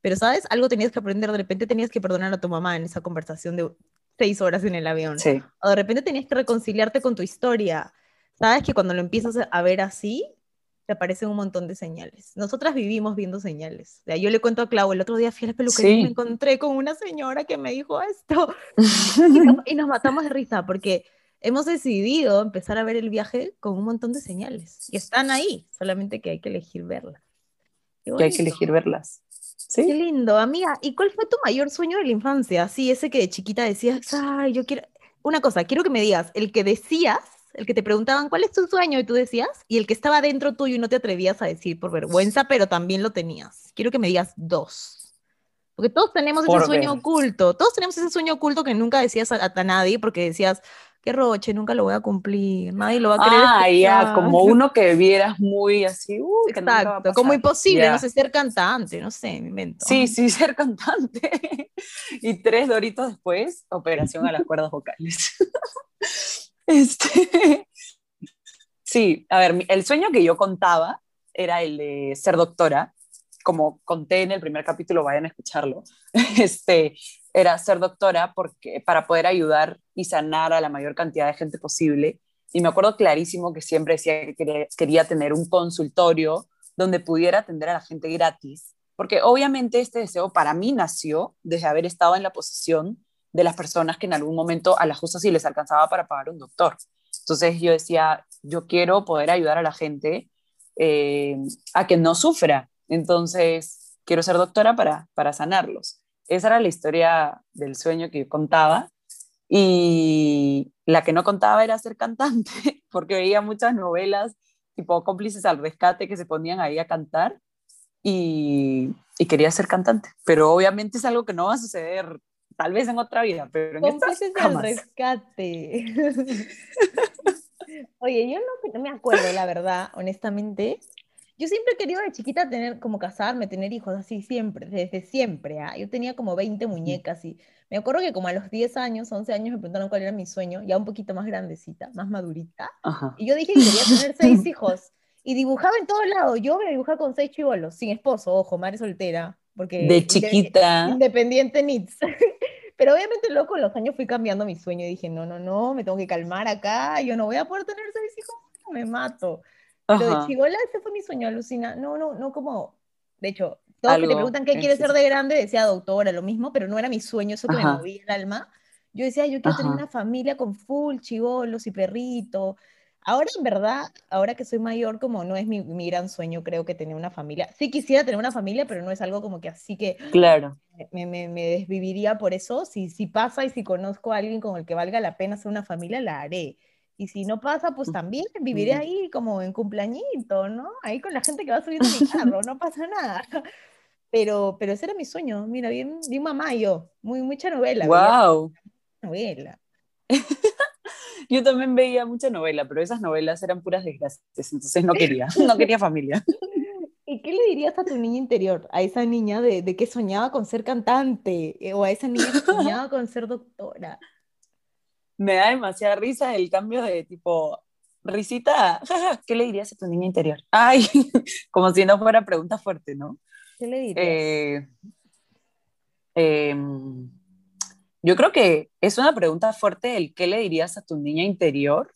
Pero, ¿sabes? Algo tenías que aprender. De repente tenías que perdonar a tu mamá en esa conversación de seis horas en el avión. Sí, O de repente tenías que reconciliarte con tu historia. ¿Sabes? Que cuando lo empiezas a ver así, te aparecen un montón de señales. Nosotras vivimos viendo señales. O sea, yo le cuento a Clau, el otro día fui a la peluquería y Sí. me encontré con una señora que me dijo esto. Y nos, y nos matamos de risa porque hemos decidido empezar a ver el viaje con un montón de señales. Y están ahí, solamente que hay que elegir verlas. Qué que hay que elegir verlas. Qué Sí, lindo, amiga. ¿Y cuál fue tu mayor sueño de la infancia? Sí, ese que de chiquita decías, ay, yo quiero... Una cosa, quiero que me digas, el que decías, el que te preguntaban, ¿cuál es tu sueño? Y tú decías, y el que estaba dentro tuyo y no te atrevías a decir por vergüenza, pero también lo tenías. Quiero que me digas dos. Porque todos tenemos ese Por sueño ver. oculto, todos tenemos ese sueño oculto que nunca decías a, a nadie porque decías, qué roche, nunca lo voy a cumplir, nadie lo va a querer Ah, ya, escuchar". como uno que vieras muy así, uh, que nunca va a Exacto, como imposible, Ya. no sé, ser cantante, no sé, me invento. Sí, sí, ser cantante. y tres doritos después, operación a las cuerdas vocales. este, sí, a ver, el sueño que yo contaba era el de ser doctora. Como conté en el primer capítulo, vayan a escucharlo. Este, era ser doctora porque, para poder ayudar y sanar a la mayor cantidad de gente posible. Y me acuerdo clarísimo que siempre decía que quería, tener un consultorio donde pudiera atender a la gente gratis porque obviamente este deseo para mí nació desde haber estado en la posición de las personas que en algún momento a la justa sí les alcanzaba para pagar un doctor. Entonces yo decía, yo quiero poder ayudar a la gente eh, a que no sufra. Entonces quiero ser doctora para, para sanarlos. Esa era la historia del sueño que yo contaba. Y la que no contaba era ser cantante, porque veía muchas novelas tipo cómplices al rescate que se ponían ahí a cantar y, y quería ser cantante. Pero obviamente es algo que no va a suceder tal vez en otra vida, pero en esta Cómplices al jamás. rescate. Oye, yo no, no me acuerdo, la verdad, honestamente. Yo siempre he querido de chiquita tener, como casarme, tener hijos, así siempre, desde siempre. ¿ah? Yo tenía como 20 muñecas y me acuerdo que como a los 10 años, 11 años me preguntaron cuál era mi sueño, ya un poquito más grandecita, más madurita. Ajá. Y yo dije que quería tener seis hijos. Y dibujaba en todos lados. Yo me dibujaba con seis chivolos, sin esposo, ojo, madre soltera. Porque De chiquita. Independiente needs. Pero obviamente luego con los años fui cambiando mi sueño y dije, no, no, no, me tengo que calmar acá, yo no voy a poder tener seis hijos, me mato. Lo de Ajá. chivola, ese fue mi sueño, alucina. No, no, no como, de hecho, todos que te Algo preguntan qué quieres ser específico. de grande, decía doctora, lo mismo, pero no era mi sueño, eso que me Ajá. movía el alma. Yo decía, yo quiero tener una familia con full chivolos y perrito. Ahora, en verdad, ahora que soy mayor, como no es mi, mi gran sueño, creo que tener una familia. Sí quisiera tener una familia, pero no es algo como que así que Claro. me, me, me desviviría por eso. Si, si pasa y si conozco a alguien con el que valga la pena hacer una familia, la haré. Y si no pasa, pues también viviré ahí como en cumpleañito, ¿no? Ahí con la gente que va subiendo mi carro, no pasa nada. Pero, pero ese era mi sueño, mira, bien, bien mamá yo, muy, mucha novela, veía Wow. novela. Yo también veía mucha novela, pero esas novelas eran puras desgracias, entonces no quería, no quería familia. ¿Y qué le dirías a tu niña interior, a esa niña de, de que soñaba con ser cantante eh, o a esa niña que soñaba con ser doctora? Me da demasiada risa el cambio de tipo, risita, ¿qué le dirías a tu niña interior? Ay, como si no fuera pregunta fuerte, ¿no? ¿Qué le dirías? Eh, em, yo creo que es una pregunta fuerte el qué le dirías a tu niña interior,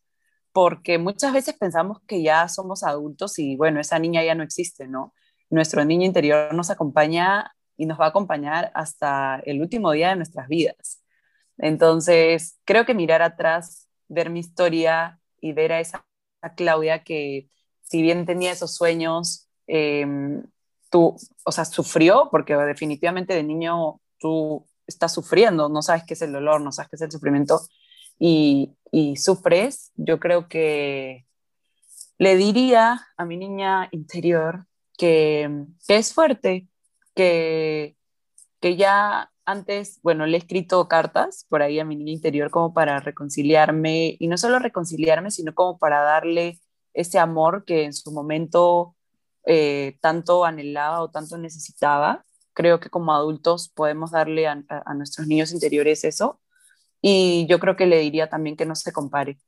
porque muchas veces pensamos que ya somos adultos y bueno, esa niña ya no existe, ¿no? Nuestro niño interior nos acompaña y nos va a acompañar hasta el último día de nuestras vidas. Entonces, creo que mirar atrás, ver mi historia y ver a esa Claudia que si bien tenía esos sueños, em, tú, o sea, sufrió, porque definitivamente de niño tú estás sufriendo, no sabes qué es el dolor, no sabes qué es el sufrimiento y, y sufres, yo creo que le diría a mi niña interior que, que es fuerte, que, que ya antes, bueno, le he escrito cartas por ahí a mi niña interior como para reconciliarme y no solo reconciliarme, sino como para darle ese amor que en su momento eh, tanto anhelaba o tanto necesitaba. Creo que como adultos podemos darle a, nuestros niños interiores eso. Y yo creo que le diría también que no se compare,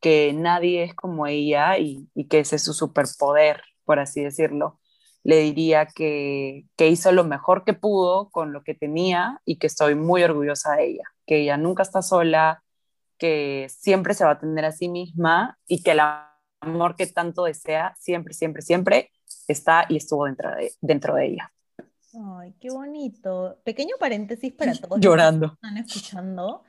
que nadie es como ella y, y que ese es su superpoder, por así decirlo le diría que, que, hizo lo mejor que pudo con lo que tenía y que estoy muy orgullosa de ella, que ella nunca está sola, que siempre se va a tener a sí misma y que el amor que tanto desea siempre, siempre, siempre está y estuvo dentro de, dentro de ella. Ay, qué bonito. Pequeño paréntesis para todos Llorando. los que están escuchando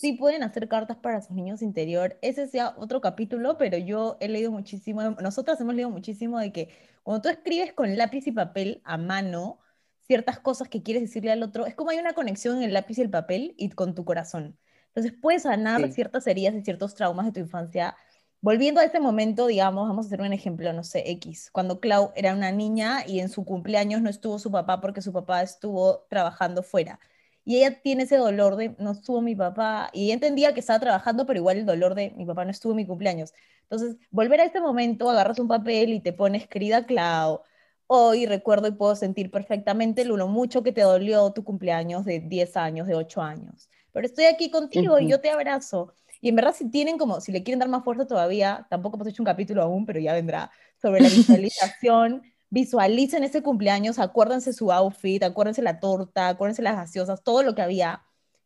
sí pueden hacer cartas para sus niños interior. Ese sea otro capítulo, pero yo he leído muchísimo, nosotras hemos leído muchísimo de que cuando tú escribes con lápiz y papel a mano ciertas cosas que quieres decirle al otro, es como hay una conexión en el lápiz y el papel y con tu corazón. Entonces puedes sanar sí. ciertas heridas y ciertos traumas de tu infancia. Volviendo a ese momento, digamos, vamos a hacer un ejemplo, no sé, X, cuando Clau era una niña y en su cumpleaños no estuvo su papá porque su papá estuvo trabajando fuera y ella tiene ese dolor de no estuvo mi papá, y ella entendía que estaba trabajando, pero igual el dolor de mi papá no estuvo en mi cumpleaños. Entonces, volver a este momento, agarras un papel y te pones, querida Clau, hoy recuerdo y puedo sentir perfectamente lo mucho que te dolió tu cumpleaños de 10 años, de 8 años. Pero estoy aquí contigo uh -huh. y yo te abrazo. Y en verdad, si tienen como, si le quieren dar más fuerza todavía, tampoco hemos hecho un capítulo aún, pero ya vendrá, sobre la visualización visualicen ese cumpleaños, acuérdense su outfit, acuérdense la torta, acuérdense las gaseosas, todo lo que había,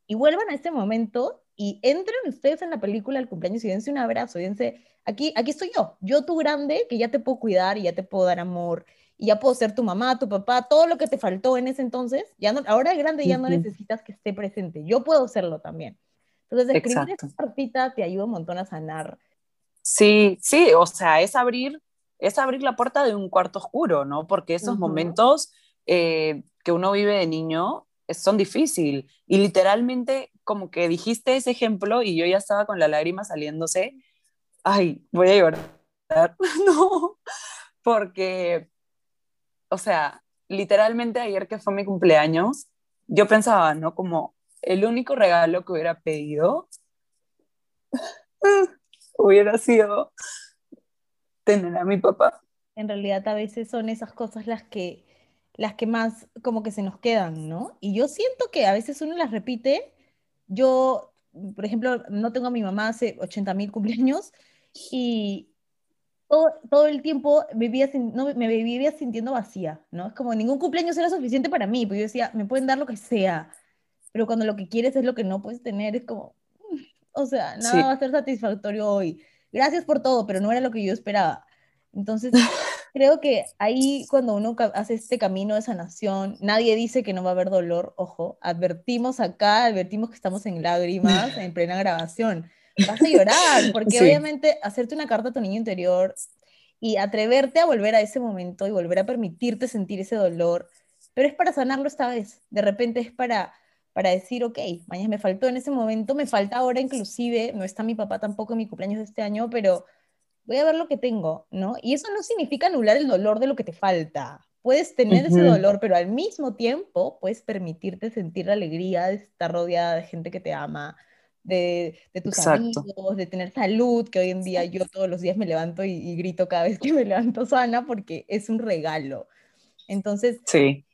y vuelvan a este momento y entren ustedes en la película del cumpleaños y dense un abrazo, y dense, aquí, aquí estoy yo, yo tu grande, que ya te puedo cuidar y ya te puedo dar amor, y ya puedo ser tu mamá, tu papá, todo lo que te faltó en ese entonces, ya no, ahora de grande ya no uh -huh. necesitas que esté presente, yo puedo serlo también. Entonces, escribir esa partita te ayuda un montón a sanar. Sí, sí, o sea, es abrir es abrir la puerta de un cuarto oscuro, ¿no? Porque esos uh -huh. momentos eh, que uno vive de niño son difíciles. Y literalmente, como que dijiste ese ejemplo y yo ya estaba con la lágrima saliéndose. Ay, voy a llorar. no, porque, o sea, literalmente ayer que fue mi cumpleaños, yo pensaba, ¿no? Como el único regalo que hubiera pedido hubiera sido tener a mi papá. En realidad a veces son esas cosas las que, las que más como que se nos quedan, ¿no? Y yo siento que a veces uno las repite. Yo, por ejemplo, no tengo a mi mamá hace 80 mil cumpleaños y todo, todo, el tiempo vivía sin, no, me vivía sintiendo vacía, ¿no? Es como ningún cumpleaños era suficiente para mí, porque yo decía, me pueden dar lo que sea, pero cuando lo que quieres es lo que no puedes tener, es como, o sea, nada sí. va a ser satisfactorio hoy gracias por todo, pero no era lo que yo esperaba. Entonces, creo que ahí cuando uno hace este camino de sanación, nadie dice que no va a haber dolor, ojo, advertimos acá, advertimos que estamos en lágrimas en plena grabación. Vas a llorar, porque sí. obviamente hacerte una carta a tu niño interior y atreverte a volver a ese momento y volver a permitirte sentir ese dolor, pero es para sanarlo esta vez. De repente es para para decir, ok, mañana me faltó en ese momento, me falta ahora inclusive, no está mi papá tampoco en mi cumpleaños de este año, pero voy a ver lo que tengo, ¿no? Y eso no significa anular el dolor de lo que te falta. Puedes tener uh -huh. ese dolor, pero al mismo tiempo puedes permitirte sentir la alegría de estar rodeada de gente que te ama, de, tus amigos, de tener salud, que hoy en día yo todos los días me levanto y, grito cada vez que me levanto sana porque es un regalo. Entonces, sí.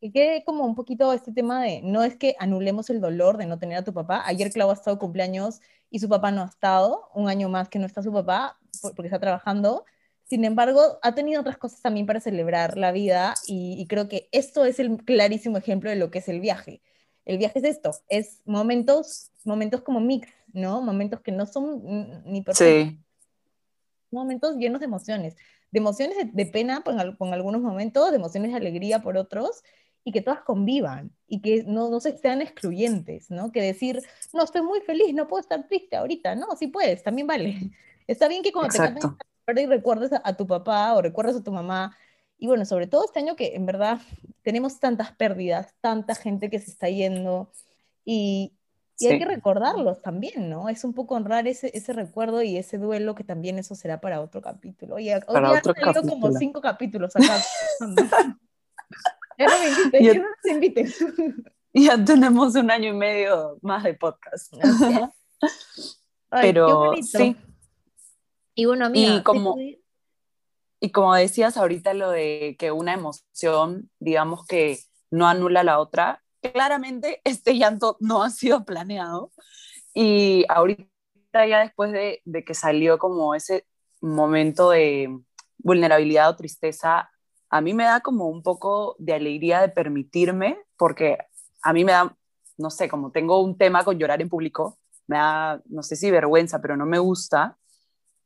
Que quede como un poquito este tema de, no es que anulemos el dolor de no tener a tu papá. Ayer Clau ha estado cumpleaños y su papá no ha estado, un año más que no está su papá porque está trabajando. Sin embargo, ha tenido otras cosas también para celebrar la vida y, y creo que esto es el clarísimo ejemplo de lo que es el viaje el viaje es esto, es momentos, momentos como mix, ¿no? Momentos que no son ni perfectos. Sí. Momentos llenos de emociones, de emociones de, pena con, algunos momentos, de emociones de alegría por otros, y que todas convivan, y que no, no se sean excluyentes, ¿no? Que decir, no, estoy muy feliz, no puedo estar triste ahorita, no, sí puedes, también vale. Está bien que cuando Exacto. te y recuerdes a, a tu papá o recuerdes a tu mamá, y bueno, sobre todo este año que en verdad tenemos tantas pérdidas, tanta gente que se está yendo y, hay que recordarlos también, ¿no? Es un poco honrar ese, ese recuerdo y ese duelo que también eso será para otro capítulo. Oye, para hoy otro capítulo. como cinco capítulos acá. ya no me invites, ya, no nos invites. Ya tenemos un año y medio más de podcast. Pero sí. Y bueno, amiga, y como... Y como decías ahorita lo de que una emoción, digamos que no anula la otra, claramente este llanto no ha sido planeado. Y ahorita ya después de, de que salió como ese momento de vulnerabilidad o tristeza, a mí me da como un poco de alegría de permitirme, porque a mí me da, no sé, como tengo un tema con llorar en público, me da, no sé si vergüenza, pero no me gusta.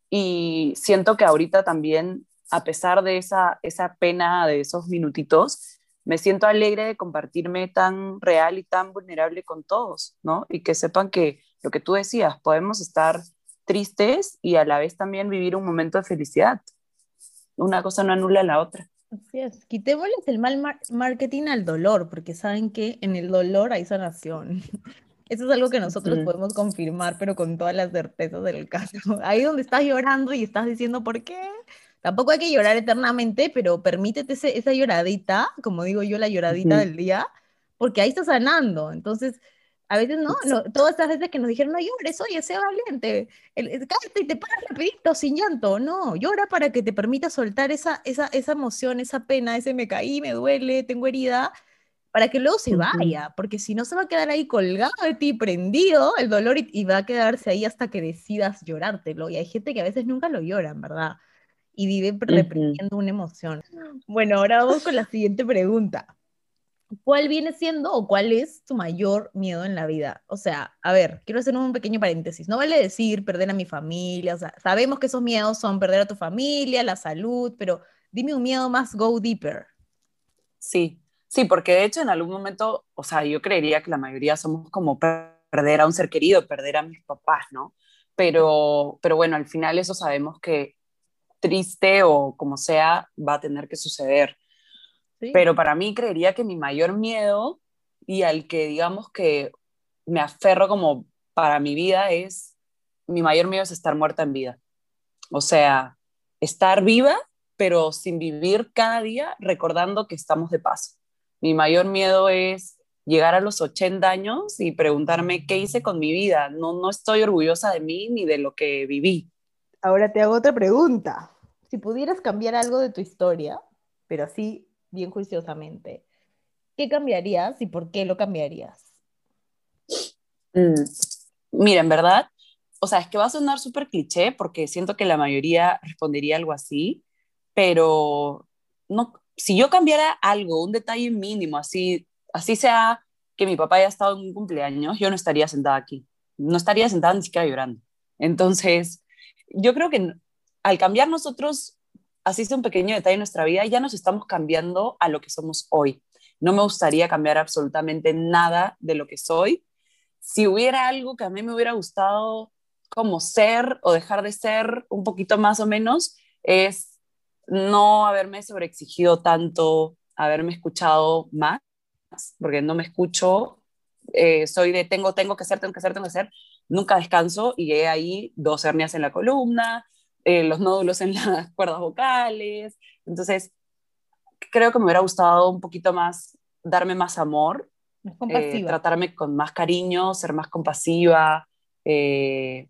Y siento que ahorita también a pesar de esa, esa pena de esos minutitos, me siento alegre de compartirme tan real y tan vulnerable con todos, ¿no? Y que sepan que lo que tú decías, podemos estar tristes y a la vez también vivir un momento de felicidad. Una cosa no anula la otra. Así es. Quitémosles el mal marketing al dolor, porque saben que en el dolor hay sanación. Eso es algo que nosotros podemos confirmar, pero con todas las certezas del caso. Ahí donde estás llorando y estás diciendo, ¿por qué? Tampoco hay que llorar eternamente, pero permítete esa lloradita, como digo yo, la lloradita del día, porque ahí está sanando. Entonces, a veces no, todas estas veces que nos dijeron, no llores, oye, sea valiente, cállate y te paras rapidito, sin llanto. No, llora para que te permita soltar esa, esa, esa emoción, esa pena, ese me caí, me duele, tengo herida, para que luego se vaya, porque si no se va a quedar ahí colgado de ti, prendido el dolor y, y, va a quedarse ahí hasta que decidas llorártelo. Y hay gente que a veces nunca lo lloran, ¿verdad? y vive reprimiendo una emoción. Bueno, ahora vamos con la siguiente pregunta. ¿Cuál viene siendo o cuál es tu mayor miedo en la vida? O sea, a ver, quiero hacer un pequeño paréntesis. No vale decir perder a mi familia, o sea, sabemos que esos miedos son perder a tu familia, la salud, pero dime un miedo más go deeper. Sí, sí, porque de hecho en algún momento, o sea, yo creería que la mayoría somos como perder a un ser querido, perder a mis papás, ¿no? Pero, pero bueno, al final eso sabemos que triste o como sea, va a tener que suceder. Pero para mí creería que mi mayor miedo y al que digamos que me aferro como para mi vida es, mi mayor miedo es estar muerta en vida. O sea, estar viva, pero sin vivir cada día recordando que estamos de paso. Mi mayor miedo es llegar a los 80 años y preguntarme qué hice con mi vida. No, no estoy orgullosa de mí ni de lo que viví. Ahora te hago otra pregunta. Si pudieras cambiar algo de tu historia, pero así bien juiciosamente, ¿qué cambiarías y por qué lo cambiarías? Mm, mira, en verdad, o sea, es que va a sonar súper cliché porque siento que la mayoría respondería algo así, pero no, si yo cambiara algo, un detalle mínimo, así, así sea que mi papá haya estado en un cumpleaños, yo no estaría sentada aquí, no estaría sentada ni siquiera llorando. Entonces, yo creo que al cambiar nosotros, así es un pequeño detalle en nuestra vida, ya nos estamos cambiando a lo que somos hoy. No me gustaría cambiar absolutamente nada de lo que soy. Si hubiera algo que a mí me hubiera gustado como ser o dejar de ser un poquito más o menos, es no haberme sobreexigido tanto, haberme escuchado más, porque no me escucho, eh, soy de tengo, tengo que hacer, tengo que hacer, tengo que hacer, nunca descanso y he ahí dos hernias en la columna, eh, los nódulos en las cuerdas vocales. Entonces, creo que me hubiera gustado un poquito más, darme más amor, eh, tratarme con más cariño, ser más compasiva, eh,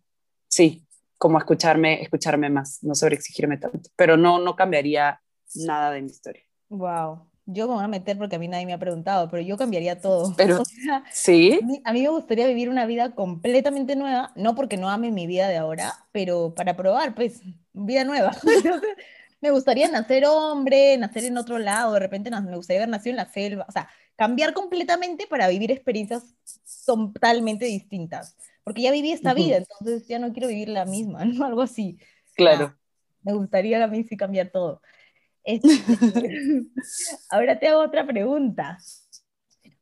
sí, como escucharme, escucharme más, no sobreexigirme tanto, pero no, no cambiaría nada de mi historia. Wow. Yo me voy a meter porque a mí nadie me ha preguntado, pero yo cambiaría todo. Pero, ¿sí? A mí, a mí me gustaría vivir una vida completamente nueva, no porque no ame mi vida de ahora, pero para probar, pues, vida nueva. Me gustaría nacer hombre, nacer en otro lado, de repente me gustaría haber nacido en la selva, o sea, cambiar completamente para vivir experiencias totalmente distintas, porque ya viví esta vida, entonces ya no quiero vivir la misma, ¿no? Algo así. Claro. me gustaría a mí sí cambiar todo. Ahora te hago otra pregunta.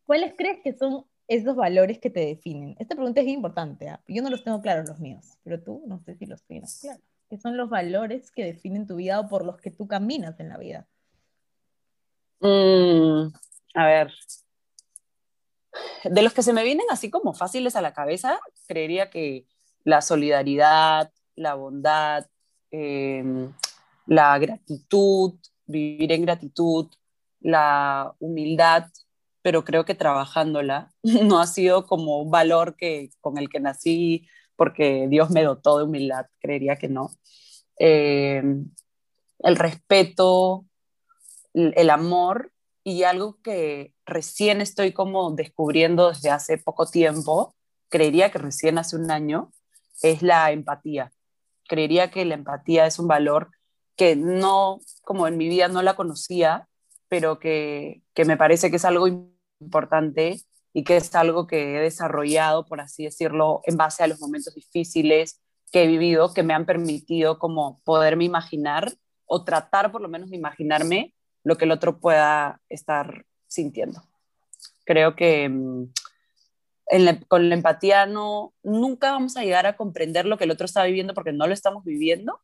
¿Cuáles crees que son esos valores que te definen? Esta pregunta es importante. ¿ah? Yo no los tengo claros los míos, pero tú no sé si los tienes claros. ¿Qué son los valores que definen tu vida o por los que tú caminas en la vida? Mm, a ver. De los que se me vienen así como fáciles a la cabeza, creería que la solidaridad, la bondad, em, la gratitud, vivir en gratitud, la humildad, pero creo que trabajándola no ha sido como un valor que, con el que nací porque Dios me dotó de humildad, creería que no. Eh, el respeto, el amor y algo que recién estoy como descubriendo desde hace poco tiempo, creería que recién hace un año, es la empatía. Creería que la empatía es un valor que no, como en mi vida no la conocía, pero que, que me parece que es algo importante y que es algo que he desarrollado, por así decirlo, en base a los momentos difíciles que he vivido, que me han permitido como poderme imaginar o tratar por lo menos de imaginarme lo que el otro pueda estar sintiendo. Creo que mm, con la empatía no, nunca vamos a llegar a comprender lo que el otro está viviendo porque no lo estamos viviendo,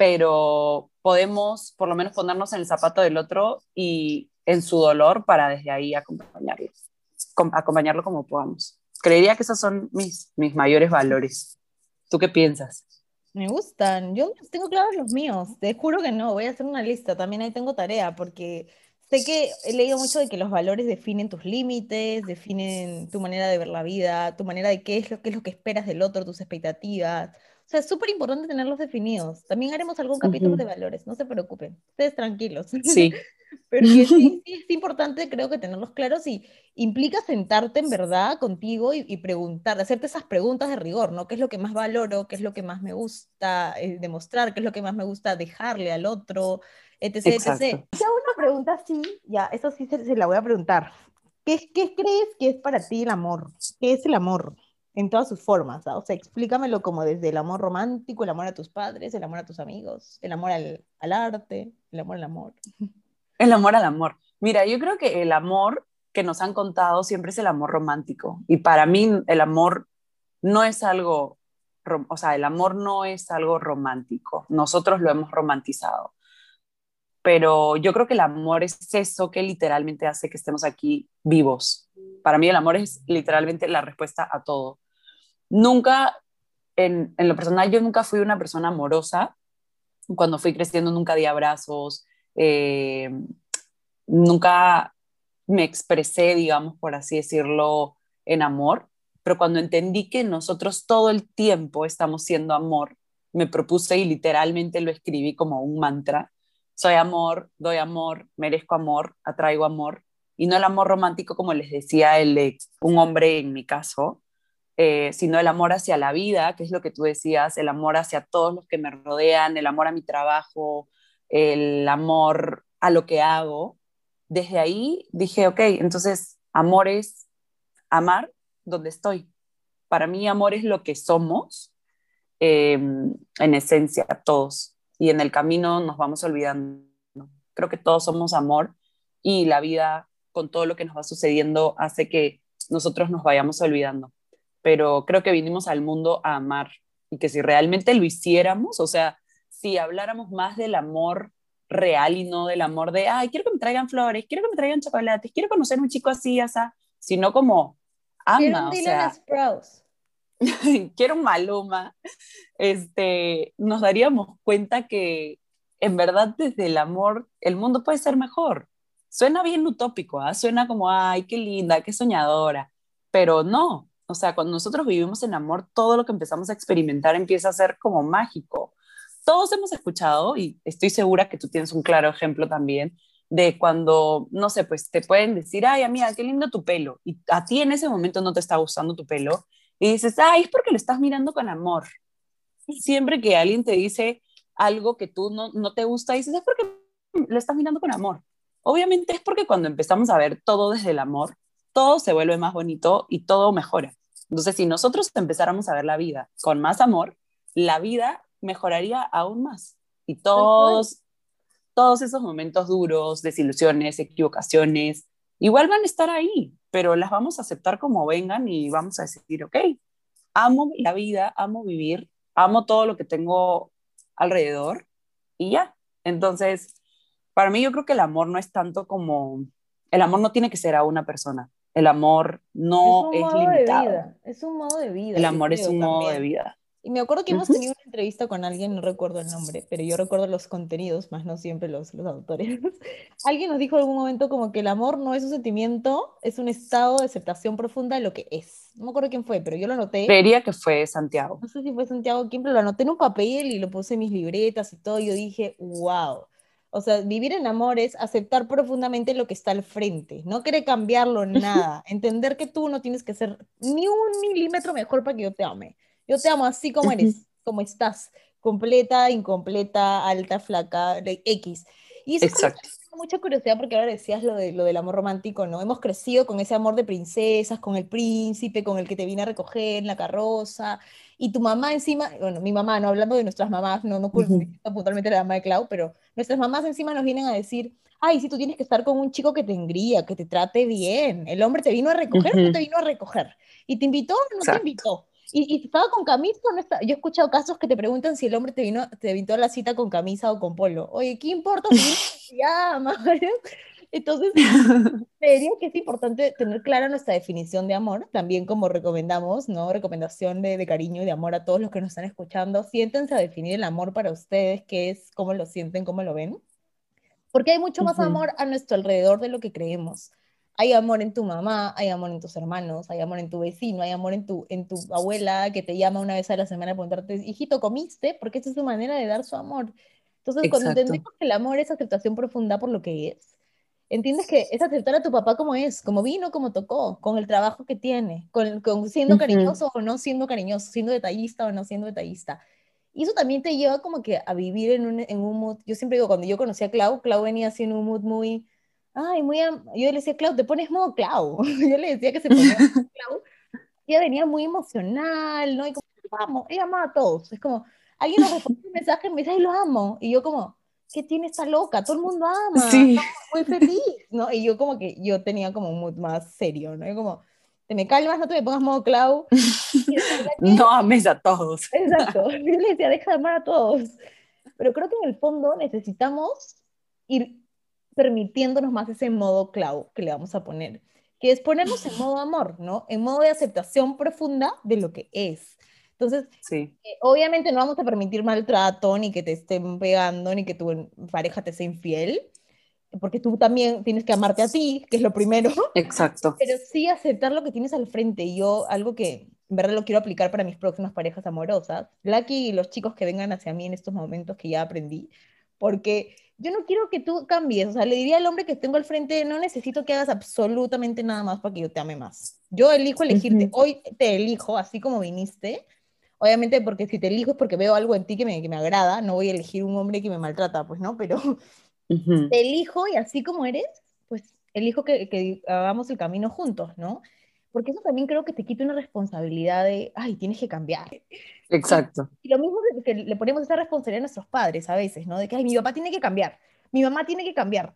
pero podemos por lo menos ponernos en el zapato del otro y en su dolor para desde ahí acompañarlo acompañarlo como podamos. Creería que esos son mis, mis mayores valores. ¿Tú qué piensas? Me gustan. Yo tengo claros los míos. Te juro que no. Voy a hacer una lista. También ahí tengo tarea porque sé que he leído mucho de que los valores definen tus límites, definen tu manera de ver la vida, tu manera de qué es lo, qué es lo que esperas del otro, tus expectativas. O sea, es súper importante tenerlos definidos. También haremos algún capítulo de valores, no se preocupen. Ustedes tranquilos. Sí, Pero sí, sí, es importante, creo que tenerlos claros y implica sentarte en verdad contigo y, preguntar, hacerte esas preguntas de rigor, ¿no? ¿Qué es lo que más valoro? ¿Qué es lo que más me gusta eh, demostrar? ¿Qué es lo que más me gusta dejarle al otro? Etc, etc. Ya una pregunta así, ya, eso sí se, la voy a preguntar. ¿Qué, ¿Qué crees que es para ti el amor? ¿Qué es el amor? En todas sus formas, o sea, explícamelo como desde el amor romántico, el amor a tus padres, el amor a tus amigos, el amor al, al arte, el amor al amor. El amor al amor. Mira, yo creo que el amor que nos han contado siempre es el amor romántico. Y para mí el amor no es algo, o sea, el amor no es algo romántico. Nosotros lo hemos romantizado. Pero yo creo que el amor es eso que literalmente hace que estemos aquí vivos. Para mí el amor es literalmente la respuesta a todo. Nunca, en, en lo personal, yo nunca fui una persona amorosa. Cuando fui creciendo nunca di abrazos, eh, nunca me expresé, digamos, por así decirlo, en amor, pero cuando entendí que nosotros todo el tiempo estamos siendo amor, me propuse y literalmente lo escribí como un mantra. Soy amor, doy amor, merezco amor, atraigo amor, y no el amor romántico como les decía el un hombre en mi caso, eh, sino el amor hacia la vida, que es lo que tú decías, el amor hacia todos los que me rodean, el amor a mi trabajo, el amor a lo que hago, desde ahí dije, ok, entonces amor es amar donde estoy. Para mí amor es lo que somos, em, en esencia, todos. Y en el camino nos vamos olvidando. Creo que todos somos amor y la vida con todo lo que nos va sucediendo hace que nosotros nos vayamos olvidando. Pero creo que vinimos al mundo a amar y que si realmente lo hiciéramos, o sea, si habláramos más del amor real y no del amor de, ay, quiero que me traigan flores, quiero que me traigan chocolates, quiero conocer a un chico así, así, sino como ama, o sea, quiero un Maluma, este, nos daríamos cuenta que en verdad desde el amor el mundo puede ser mejor. Suena bien utópico, ¿ah? suena como, ay, qué linda, qué soñadora, pero no, O sea, cuando nosotros vivimos en amor, todo lo que empezamos a experimentar empieza a ser como mágico. Todos hemos escuchado, y estoy segura que tú tienes un claro ejemplo también, de cuando, no sé, pues te pueden decir, ay, amiga, qué lindo tu pelo, y a ti en ese momento no te está gustando tu pelo, y dices, ay, es porque lo estás mirando con amor. Siempre que alguien te dice algo que tú no, no te gusta, dices, es porque lo estás mirando con amor. Obviamente es porque cuando empezamos a ver todo desde el amor, todo se vuelve más bonito y todo mejora. Entonces, si nosotros empezáramos a ver la vida con más amor, la vida mejoraría aún más. Y todos, todos esos momentos duros, desilusiones, equivocaciones, igual van a estar ahí, pero las vamos a aceptar como vengan y vamos a decir, ok, amo la vida, amo vivir, amo todo lo que tengo alrededor y ya. Entonces, para mí yo creo que el amor no es tanto como, el amor no tiene que ser a una persona, el amor no es, limitado. Es un modo de vida. El amor es un modo de vida. Y me acuerdo que hemos tenido una entrevista con alguien, no recuerdo el nombre, pero yo recuerdo los contenidos, más no siempre los, los autores. alguien nos dijo en algún momento como que el amor no es un sentimiento, es un estado de aceptación profunda de lo que es. No me acuerdo quién fue, pero yo lo anoté. Creería que fue Santiago. No sé si fue Santiago quién, pero lo anoté en un papel y lo puse en mis libretas y todo. Y yo dije, wow. O sea, vivir en amor es aceptar profundamente lo que está al frente, no querer cambiarlo nada, entender que tú no tienes que ser ni un milímetro mejor para que yo te ame. Yo te amo así como eres, como estás, completa, incompleta, alta, flaca, X. Y eso Exacto. Tengo mucha curiosidad porque ahora decías lo, de, lo del amor romántico, ¿no? Hemos crecido con ese amor de princesas, con el príncipe, con el que te viene a recoger en la carroza, y tu mamá encima, bueno, mi mamá, no hablando de nuestras mamás, no, no puntualmente la mamá de Clau, pero nuestras mamás encima nos vienen a decir, ay, si tú tienes que estar con un chico que te engría, que te trate bien, el hombre te vino a recoger, no te vino a recoger, y te invitó, no te invitó. Y, y, estaba con camisa no está. Yo he escuchado casos que te preguntan si el hombre te vino, te invitó a la cita con camisa o con polo. Oye, ¿qué importa si llama? Entonces, diría que es importante tener clara nuestra definición de amor, también como recomendamos, ¿no? Recomendación de, de, cariño y de amor a todos los que nos están escuchando. Siéntense a definir el amor para ustedes, qué es, cómo lo sienten, cómo lo ven. Porque hay mucho más amor a nuestro alrededor de lo que creemos. Hay amor en tu mamá, hay amor en tus hermanos, hay amor en tu vecino, hay amor en tu, en tu abuela que te llama una vez a la semana para preguntarte, hijito, ¿comiste? Porque esa es su manera de dar su amor. Entonces, Exacto. cuando entendemos que el amor es aceptación profunda por lo que es, entiendes que es aceptar a tu papá como es, como vino, como tocó, con el trabajo que tiene, con, con siendo cariñoso uh -huh. o no siendo cariñoso, siendo detallista o no siendo detallista. Y eso también te lleva como que a vivir en un, en un mood, yo siempre digo, cuando yo conocí a Clau, Clau venía así en un mood muy, ay, muy, yo le decía, Clau, te pones modo Clau, yo le decía que se ponía Clau, ella venía muy emocional, ¿no? Y como, vamos, ella amaba a todos, es como, alguien nos responde un mensaje y me dice, ay, lo amo, y yo como, ¿qué tiene esta loca? Todo el mundo ama, Sí. muy feliz, ¿no? Y yo como que, yo tenía como un mood más serio, ¿no? Y como, te me calmas, no te me pongas modo Clau. No ames a todos. Exacto. Yo le decía, deja de amar a todos. Pero creo que en el fondo necesitamos ir permitiéndonos más ese modo Clau que le vamos a poner, que es ponernos en modo amor, ¿no? En modo de aceptación profunda de lo que es. Entonces, Sí, eh, obviamente no vamos a permitir maltrato, ni que te estén pegando, ni que tu pareja te sea infiel, porque tú también tienes que amarte a ti, que es lo primero, exacto. pero sí aceptar lo que tienes al frente. Y yo, algo que en verdad lo quiero aplicar para mis próximas parejas amorosas, Lucky y los chicos que vengan hacia mí en estos momentos que ya aprendí, porque yo no quiero que tú cambies, o sea, le diría al hombre que tengo al frente, no necesito que hagas absolutamente nada más para que yo te ame más. Yo elijo elegirte, hoy te elijo así como viniste, obviamente porque si te elijo es porque veo algo en ti que me, que me agrada, no voy a elegir un hombre que me maltrata, pues no, pero te elijo y así como eres, pues elijo que, que hagamos el camino juntos, ¿no? Porque eso también creo que te quita una responsabilidad de, ay, tienes que cambiar. Exacto. Y lo mismo que, que le ponemos esa responsabilidad a nuestros padres a veces, ¿no? De que, ay, mi papá tiene que cambiar, mi mamá tiene que cambiar.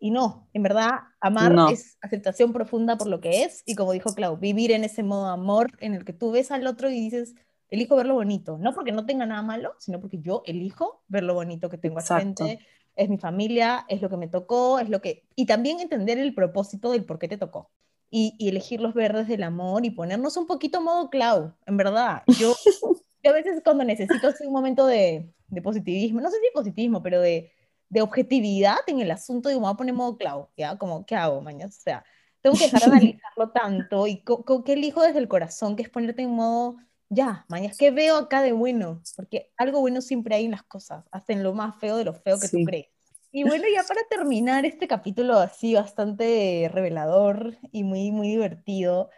Y no, en verdad, amar No. es aceptación profunda por lo que es y como dijo Clau, vivir en ese modo amor en el que tú ves al otro y dices, elijo verlo bonito, no porque no tenga nada malo, sino porque yo elijo ver lo bonito que tengo al frente, es mi familia, es lo que me tocó, es lo que... Y también entender el propósito del por qué te tocó. Y, y elegir los verdes del amor y ponernos un poquito modo Clau, en verdad. Yo, yo a veces cuando necesito así un momento de, de positivismo, no sé si positivismo, pero de, de objetividad en el asunto, digo, me voy a poner modo Clau, ¿ya? Como, ¿qué hago, mañana? O sea, tengo que dejar de analizarlo tanto y qué elijo desde el corazón, que es ponerte en modo, ya, mañana, ¿qué veo acá de bueno? Porque algo bueno siempre hay en las cosas, hacen lo más feo de lo feo que tú crees. Y bueno, ya para terminar este capítulo así bastante revelador y muy, muy divertido,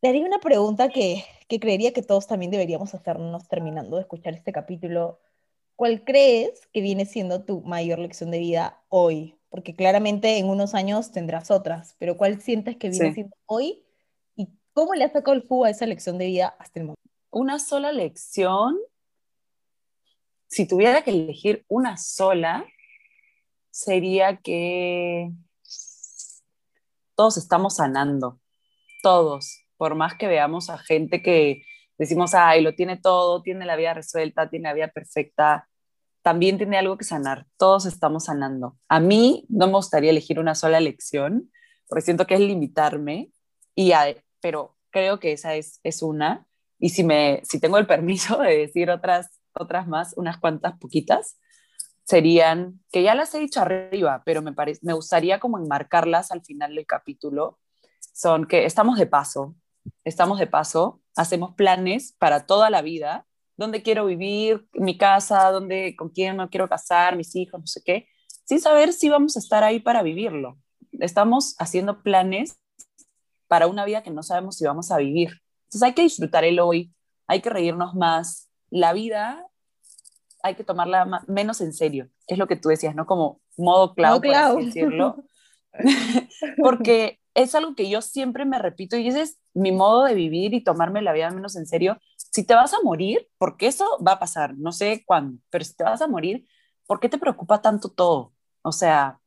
te haría una pregunta que, que creería que todos también deberíamos hacernos terminando de escuchar este capítulo. ¿Cuál crees que viene siendo tu mayor lección de vida hoy? Porque claramente en unos años tendrás otras, pero ¿cuál sientes que viene siendo hoy? ¿Y cómo le has sacado el jugo a esa lección de vida hasta el momento? Una sola lección. Si tuviera que elegir una sola, sería que todos estamos sanando, todos por más que veamos a gente que decimos, ay, lo tiene todo, tiene la vida resuelta, tiene la vida perfecta, también tiene algo que sanar. Todos estamos sanando. A mí no me gustaría elegir una sola lección, porque siento que es limitarme, y pero creo que esa es, es una. Y si, me, si tengo el permiso de decir otras, otras más, unas cuantas poquitas, serían, que ya las he dicho arriba, pero me, me gustaría como enmarcarlas al final del capítulo, son que estamos de paso, estamos de paso, hacemos planes para toda la vida, dónde quiero vivir, mi casa, dónde, con quién me quiero casar, mis hijos, no sé qué, sin saber si vamos a estar ahí para vivirlo. Estamos haciendo planes para una vida que no sabemos si vamos a vivir. Entonces hay que disfrutar el hoy, hay que reírnos más. La vida hay que tomarla menos en serio, es lo que tú decías, ¿no? Como modo cloud, por así decirlo. Porque es algo que yo siempre me repito y ese es mi modo de vivir y tomarme la vida menos en serio. Si te vas a morir, porque eso va a pasar, no sé cuándo, pero si te vas a morir, ¿por qué te preocupa tanto todo? O sea,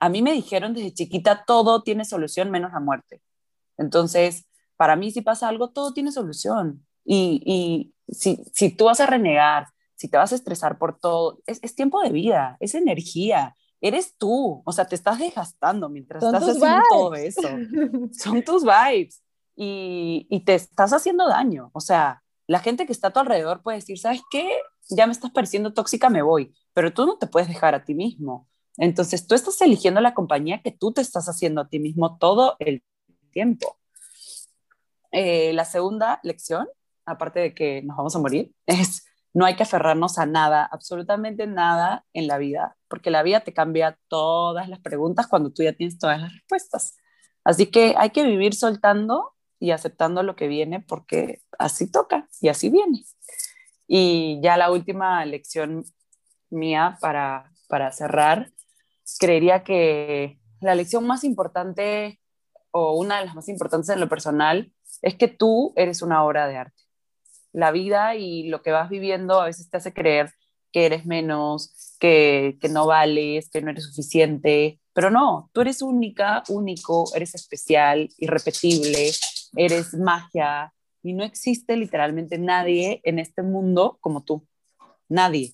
a mí me dijeron desde chiquita, todo tiene solución menos la muerte. Entonces, para mí si pasa algo, todo tiene solución. Y, y si, si tú vas a renegar, si te vas a estresar por todo, es, es tiempo de vida, es energía, eres tú, o sea, te estás desgastando mientras estás haciendo todo eso. Son tus vibes y, y, te estás haciendo daño. O sea, la gente que está a tu alrededor puede decir, ¿sabes qué? Ya me estás pareciendo tóxica, me voy, pero tú no te puedes dejar a ti mismo. Entonces, tú estás eligiendo la compañía que tú te estás haciendo a ti mismo todo el tiempo. Eh, la segunda lección, aparte de que nos vamos a morir, es no hay que aferrarnos a nada, absolutamente nada en la vida, porque la vida te cambia todas las preguntas cuando tú ya tienes todas las respuestas. Así que hay que vivir soltando y aceptando lo que viene porque así toca y así viene. Y ya la última lección mía para, para cerrar, creería que la lección más importante o una de las más importantes en lo personal es que tú eres una obra de arte la vida y lo que vas viviendo a veces te hace creer que eres menos, que, que no vales, que no eres suficiente, pero no, tú eres única, único, eres especial, irrepetible, eres magia y no existe literalmente nadie en este mundo como tú, nadie.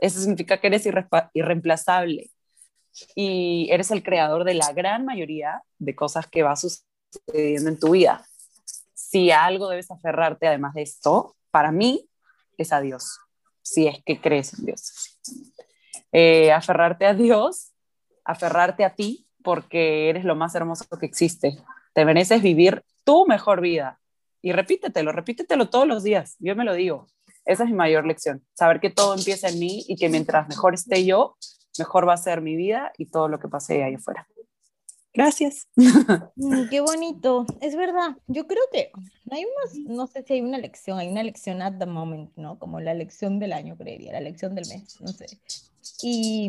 Eso significa que eres irreemplazable y eres el creador de la gran mayoría de cosas que va sucediendo en tu vida. Si algo debes aferrarte además de esto, para mí es a Dios, si es que crees en Dios. Eh, aferrarte a Dios, aferrarte a ti, porque eres lo más hermoso que existe. Te mereces vivir tu mejor vida. Y repítetelo, repítetelo todos los días. Yo me lo digo. Esa es mi mayor lección. Saber que todo empieza en mí y que mientras mejor esté yo, mejor va a ser mi vida y todo lo que pase ahí afuera. Gracias. Mm, qué bonito, es verdad. Yo creo que hay no sé si hay una lección, hay una lección at the moment, ¿no? Como la lección del año, creería, la lección del mes, no sé. Y,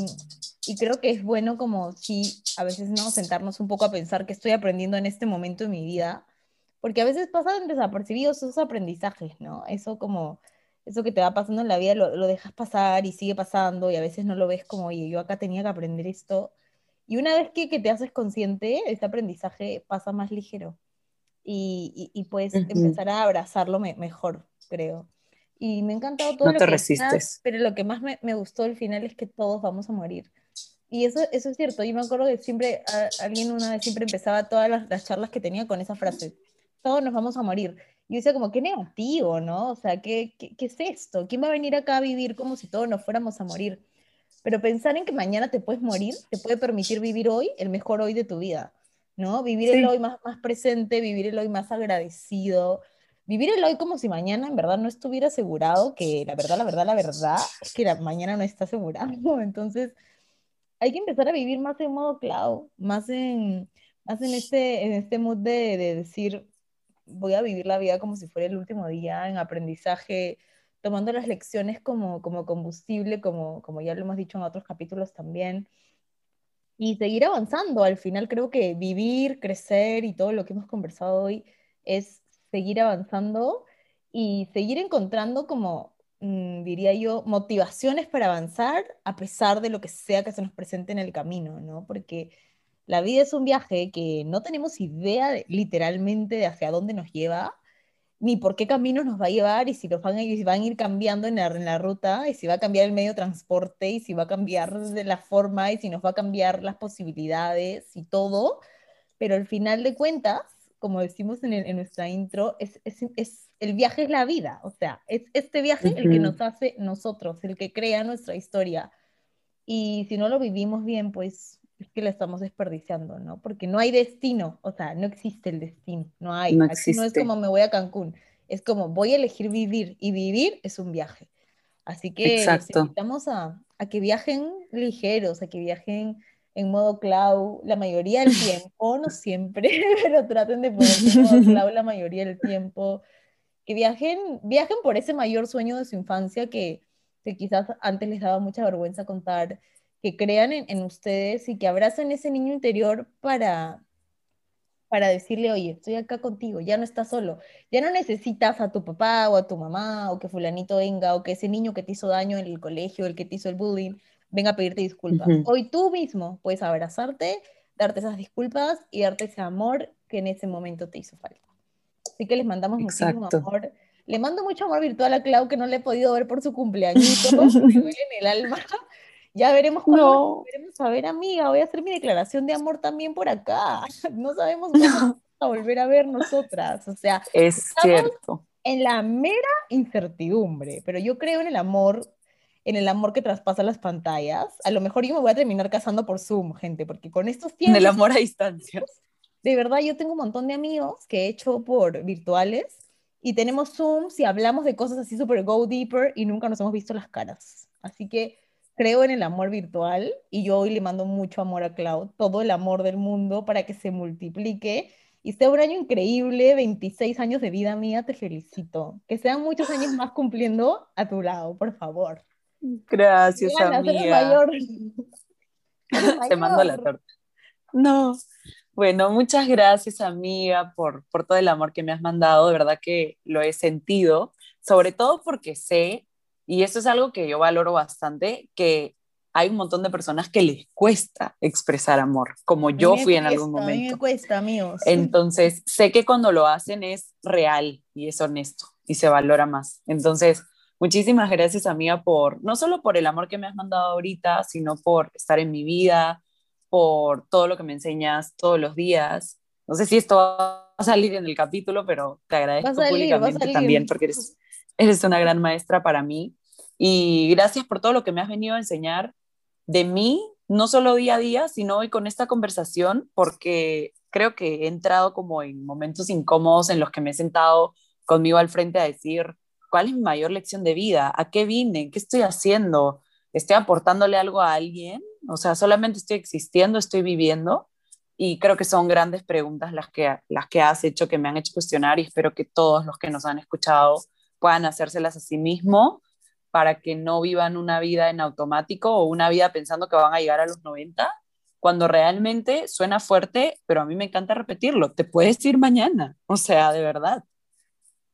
y creo que es bueno como si a veces no sentarnos un poco a pensar qué estoy aprendiendo en este momento de mi vida, porque a veces pasan desapercibidos esos aprendizajes, ¿no? Eso como, eso que te va pasando en la vida lo, lo dejas pasar y sigue pasando y a veces no lo ves como, oye, yo acá tenía que aprender esto y una vez que, que te haces consciente, este aprendizaje pasa más ligero y, y, puedes empezar a abrazarlo mejor, creo. Y me ha encantado todo no lo te que resistes. pero lo que más me, me, gustó al final es que todos vamos a morir. Y eso, eso es cierto. Yo me acuerdo que siempre, alguien una vez siempre empezaba todas las, las, charlas que tenía con esa frase. Todos nos vamos a morir. Y yo decía como, qué negativo, ¿no? O sea, ¿qué, qué, qué es esto? ¿Quién va a venir acá a vivir como si todos nos fuéramos a morir? Pero pensar en que mañana te puedes morir te puede permitir vivir hoy el mejor hoy de tu vida, ¿no? Vivir el hoy más, más presente, vivir el hoy más agradecido, vivir el hoy como si mañana en verdad no estuviera asegurado, que la verdad, la verdad, la verdad es que la mañana no está asegurado. Entonces, hay que empezar a vivir más en modo cloud, más en, más en, este, en este mood de, de decir, voy a vivir la vida como si fuera el último día, en aprendizaje, tomando las lecciones como, como combustible, como, como ya lo hemos dicho en otros capítulos también, y seguir avanzando. Al final creo que vivir, crecer y todo lo que hemos conversado hoy es seguir avanzando y seguir encontrando como, mm, diría yo, motivaciones para avanzar a pesar de lo que sea que se nos presente en el camino, ¿no? Porque la vida es un viaje que no tenemos idea literalmente de hacia dónde nos lleva, ni por qué caminos nos va a llevar y si los van a, ir, van a ir cambiando en la, en la, ruta y si va a cambiar el medio de transporte y si va a cambiar de la forma y si nos va a cambiar las posibilidades y todo, pero al final de cuentas, como decimos en, en nuestra intro, es, es, es, el viaje es la vida, o sea, es este viaje uh -huh. el que nos hace nosotros, el que crea nuestra historia. Y si no lo vivimos bien, pues es que la estamos desperdiciando, ¿no? Porque no hay destino, o sea, no existe el destino, no hay. No, Aquí no es como me voy a Cancún, es como voy a elegir vivir y vivir es un viaje. Así que Exacto. los invitamos a, a, que viajen ligeros, a que viajen en modo cloud la mayoría del tiempo, no siempre, pero traten de ponerse en modo cloud la mayoría del tiempo. Que viajen, viajen por ese mayor sueño de su infancia que, que quizás antes les daba mucha vergüenza contar que crean en, en, ustedes y que abracen ese niño interior para, para decirle, oye, estoy acá contigo, ya no estás solo, ya no necesitas a tu papá o a tu mamá o que fulanito venga o que ese niño que te hizo daño en el colegio, el que te hizo el bullying, venga a pedirte disculpas. Uh -huh. Hoy tú mismo puedes abrazarte, darte esas disculpas y darte ese amor que en ese momento te hizo falta. Así que les mandamos Exacto. muchísimo amor. Le mando mucho amor virtual a Clau que no le he podido ver por su cumpleaños, me duele en el alma. Ya veremos cuándo no. veremos a ver, amiga. Voy a hacer mi declaración de amor también por acá. No sabemos cuándo vamos a volver a ver nosotras. O sea, es cierto. En la mera incertidumbre, pero yo creo en el amor, en el amor que traspasa las pantallas. A lo mejor yo me voy a terminar casando por Zoom, gente, porque con estos tiempos. En el amor a distancia. De verdad, yo tengo un montón de amigos que he hecho por virtuales y tenemos Zooms y hablamos de cosas así súper go deeper y nunca nos hemos visto las caras. Así que creo en el amor virtual y yo hoy le mando mucho amor a Cloud, todo el amor del mundo para que se multiplique y sea un año increíble, 26 años de vida mía, te felicito. Que sean muchos años más cumpliendo a tu lado, por favor. Gracias, Diana, amiga. Mayor. Te mando la torta. No. Bueno, muchas gracias, amiga, por, por todo el amor que me has mandado. De verdad que lo he sentido, sobre todo porque sé y eso es algo que yo valoro bastante, que hay un montón de personas que les cuesta expresar amor, como yo fui cuesta, en algún momento. A mí me cuesta, amigos. Entonces, sé que cuando lo hacen es real y es honesto y se valora más. Entonces, muchísimas gracias, amiga, por no solo por el amor que me has mandado ahorita, sino por estar en mi vida, por todo lo que me enseñas todos los días. No sé si esto va a salir en el capítulo, pero te agradezco salir, públicamente también porque eres, eres una gran maestra para mí y gracias por todo lo que me has venido a enseñar de mí, no solo día a día, sino hoy con esta conversación, porque creo que he entrado como en momentos incómodos en los que me he sentado conmigo al frente a decir, ¿cuál es mi mayor lección de vida? ¿A qué vine? ¿Qué estoy haciendo? ¿Estoy aportándole algo a alguien? O sea, solamente estoy existiendo, estoy viviendo. Y creo que son grandes preguntas las que, las que has hecho, que me han hecho cuestionar y espero que todos los que nos han escuchado puedan hacérselas a sí mismos para que no vivan una vida en automático o una vida pensando que van a llegar a los 90, cuando realmente suena fuerte, pero a mí me encanta repetirlo, te puedes ir mañana, o sea, de verdad.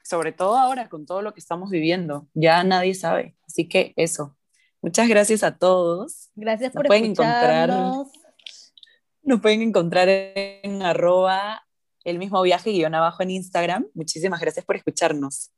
Sobre todo ahora con todo lo que estamos viviendo, ya nadie sabe. Así que eso. Muchas gracias a todos. Gracias por pueden encontrar. Nos pueden encontrar en arroba el mismo viaje guion abajo en Instagram. Muchísimas gracias por escucharnos.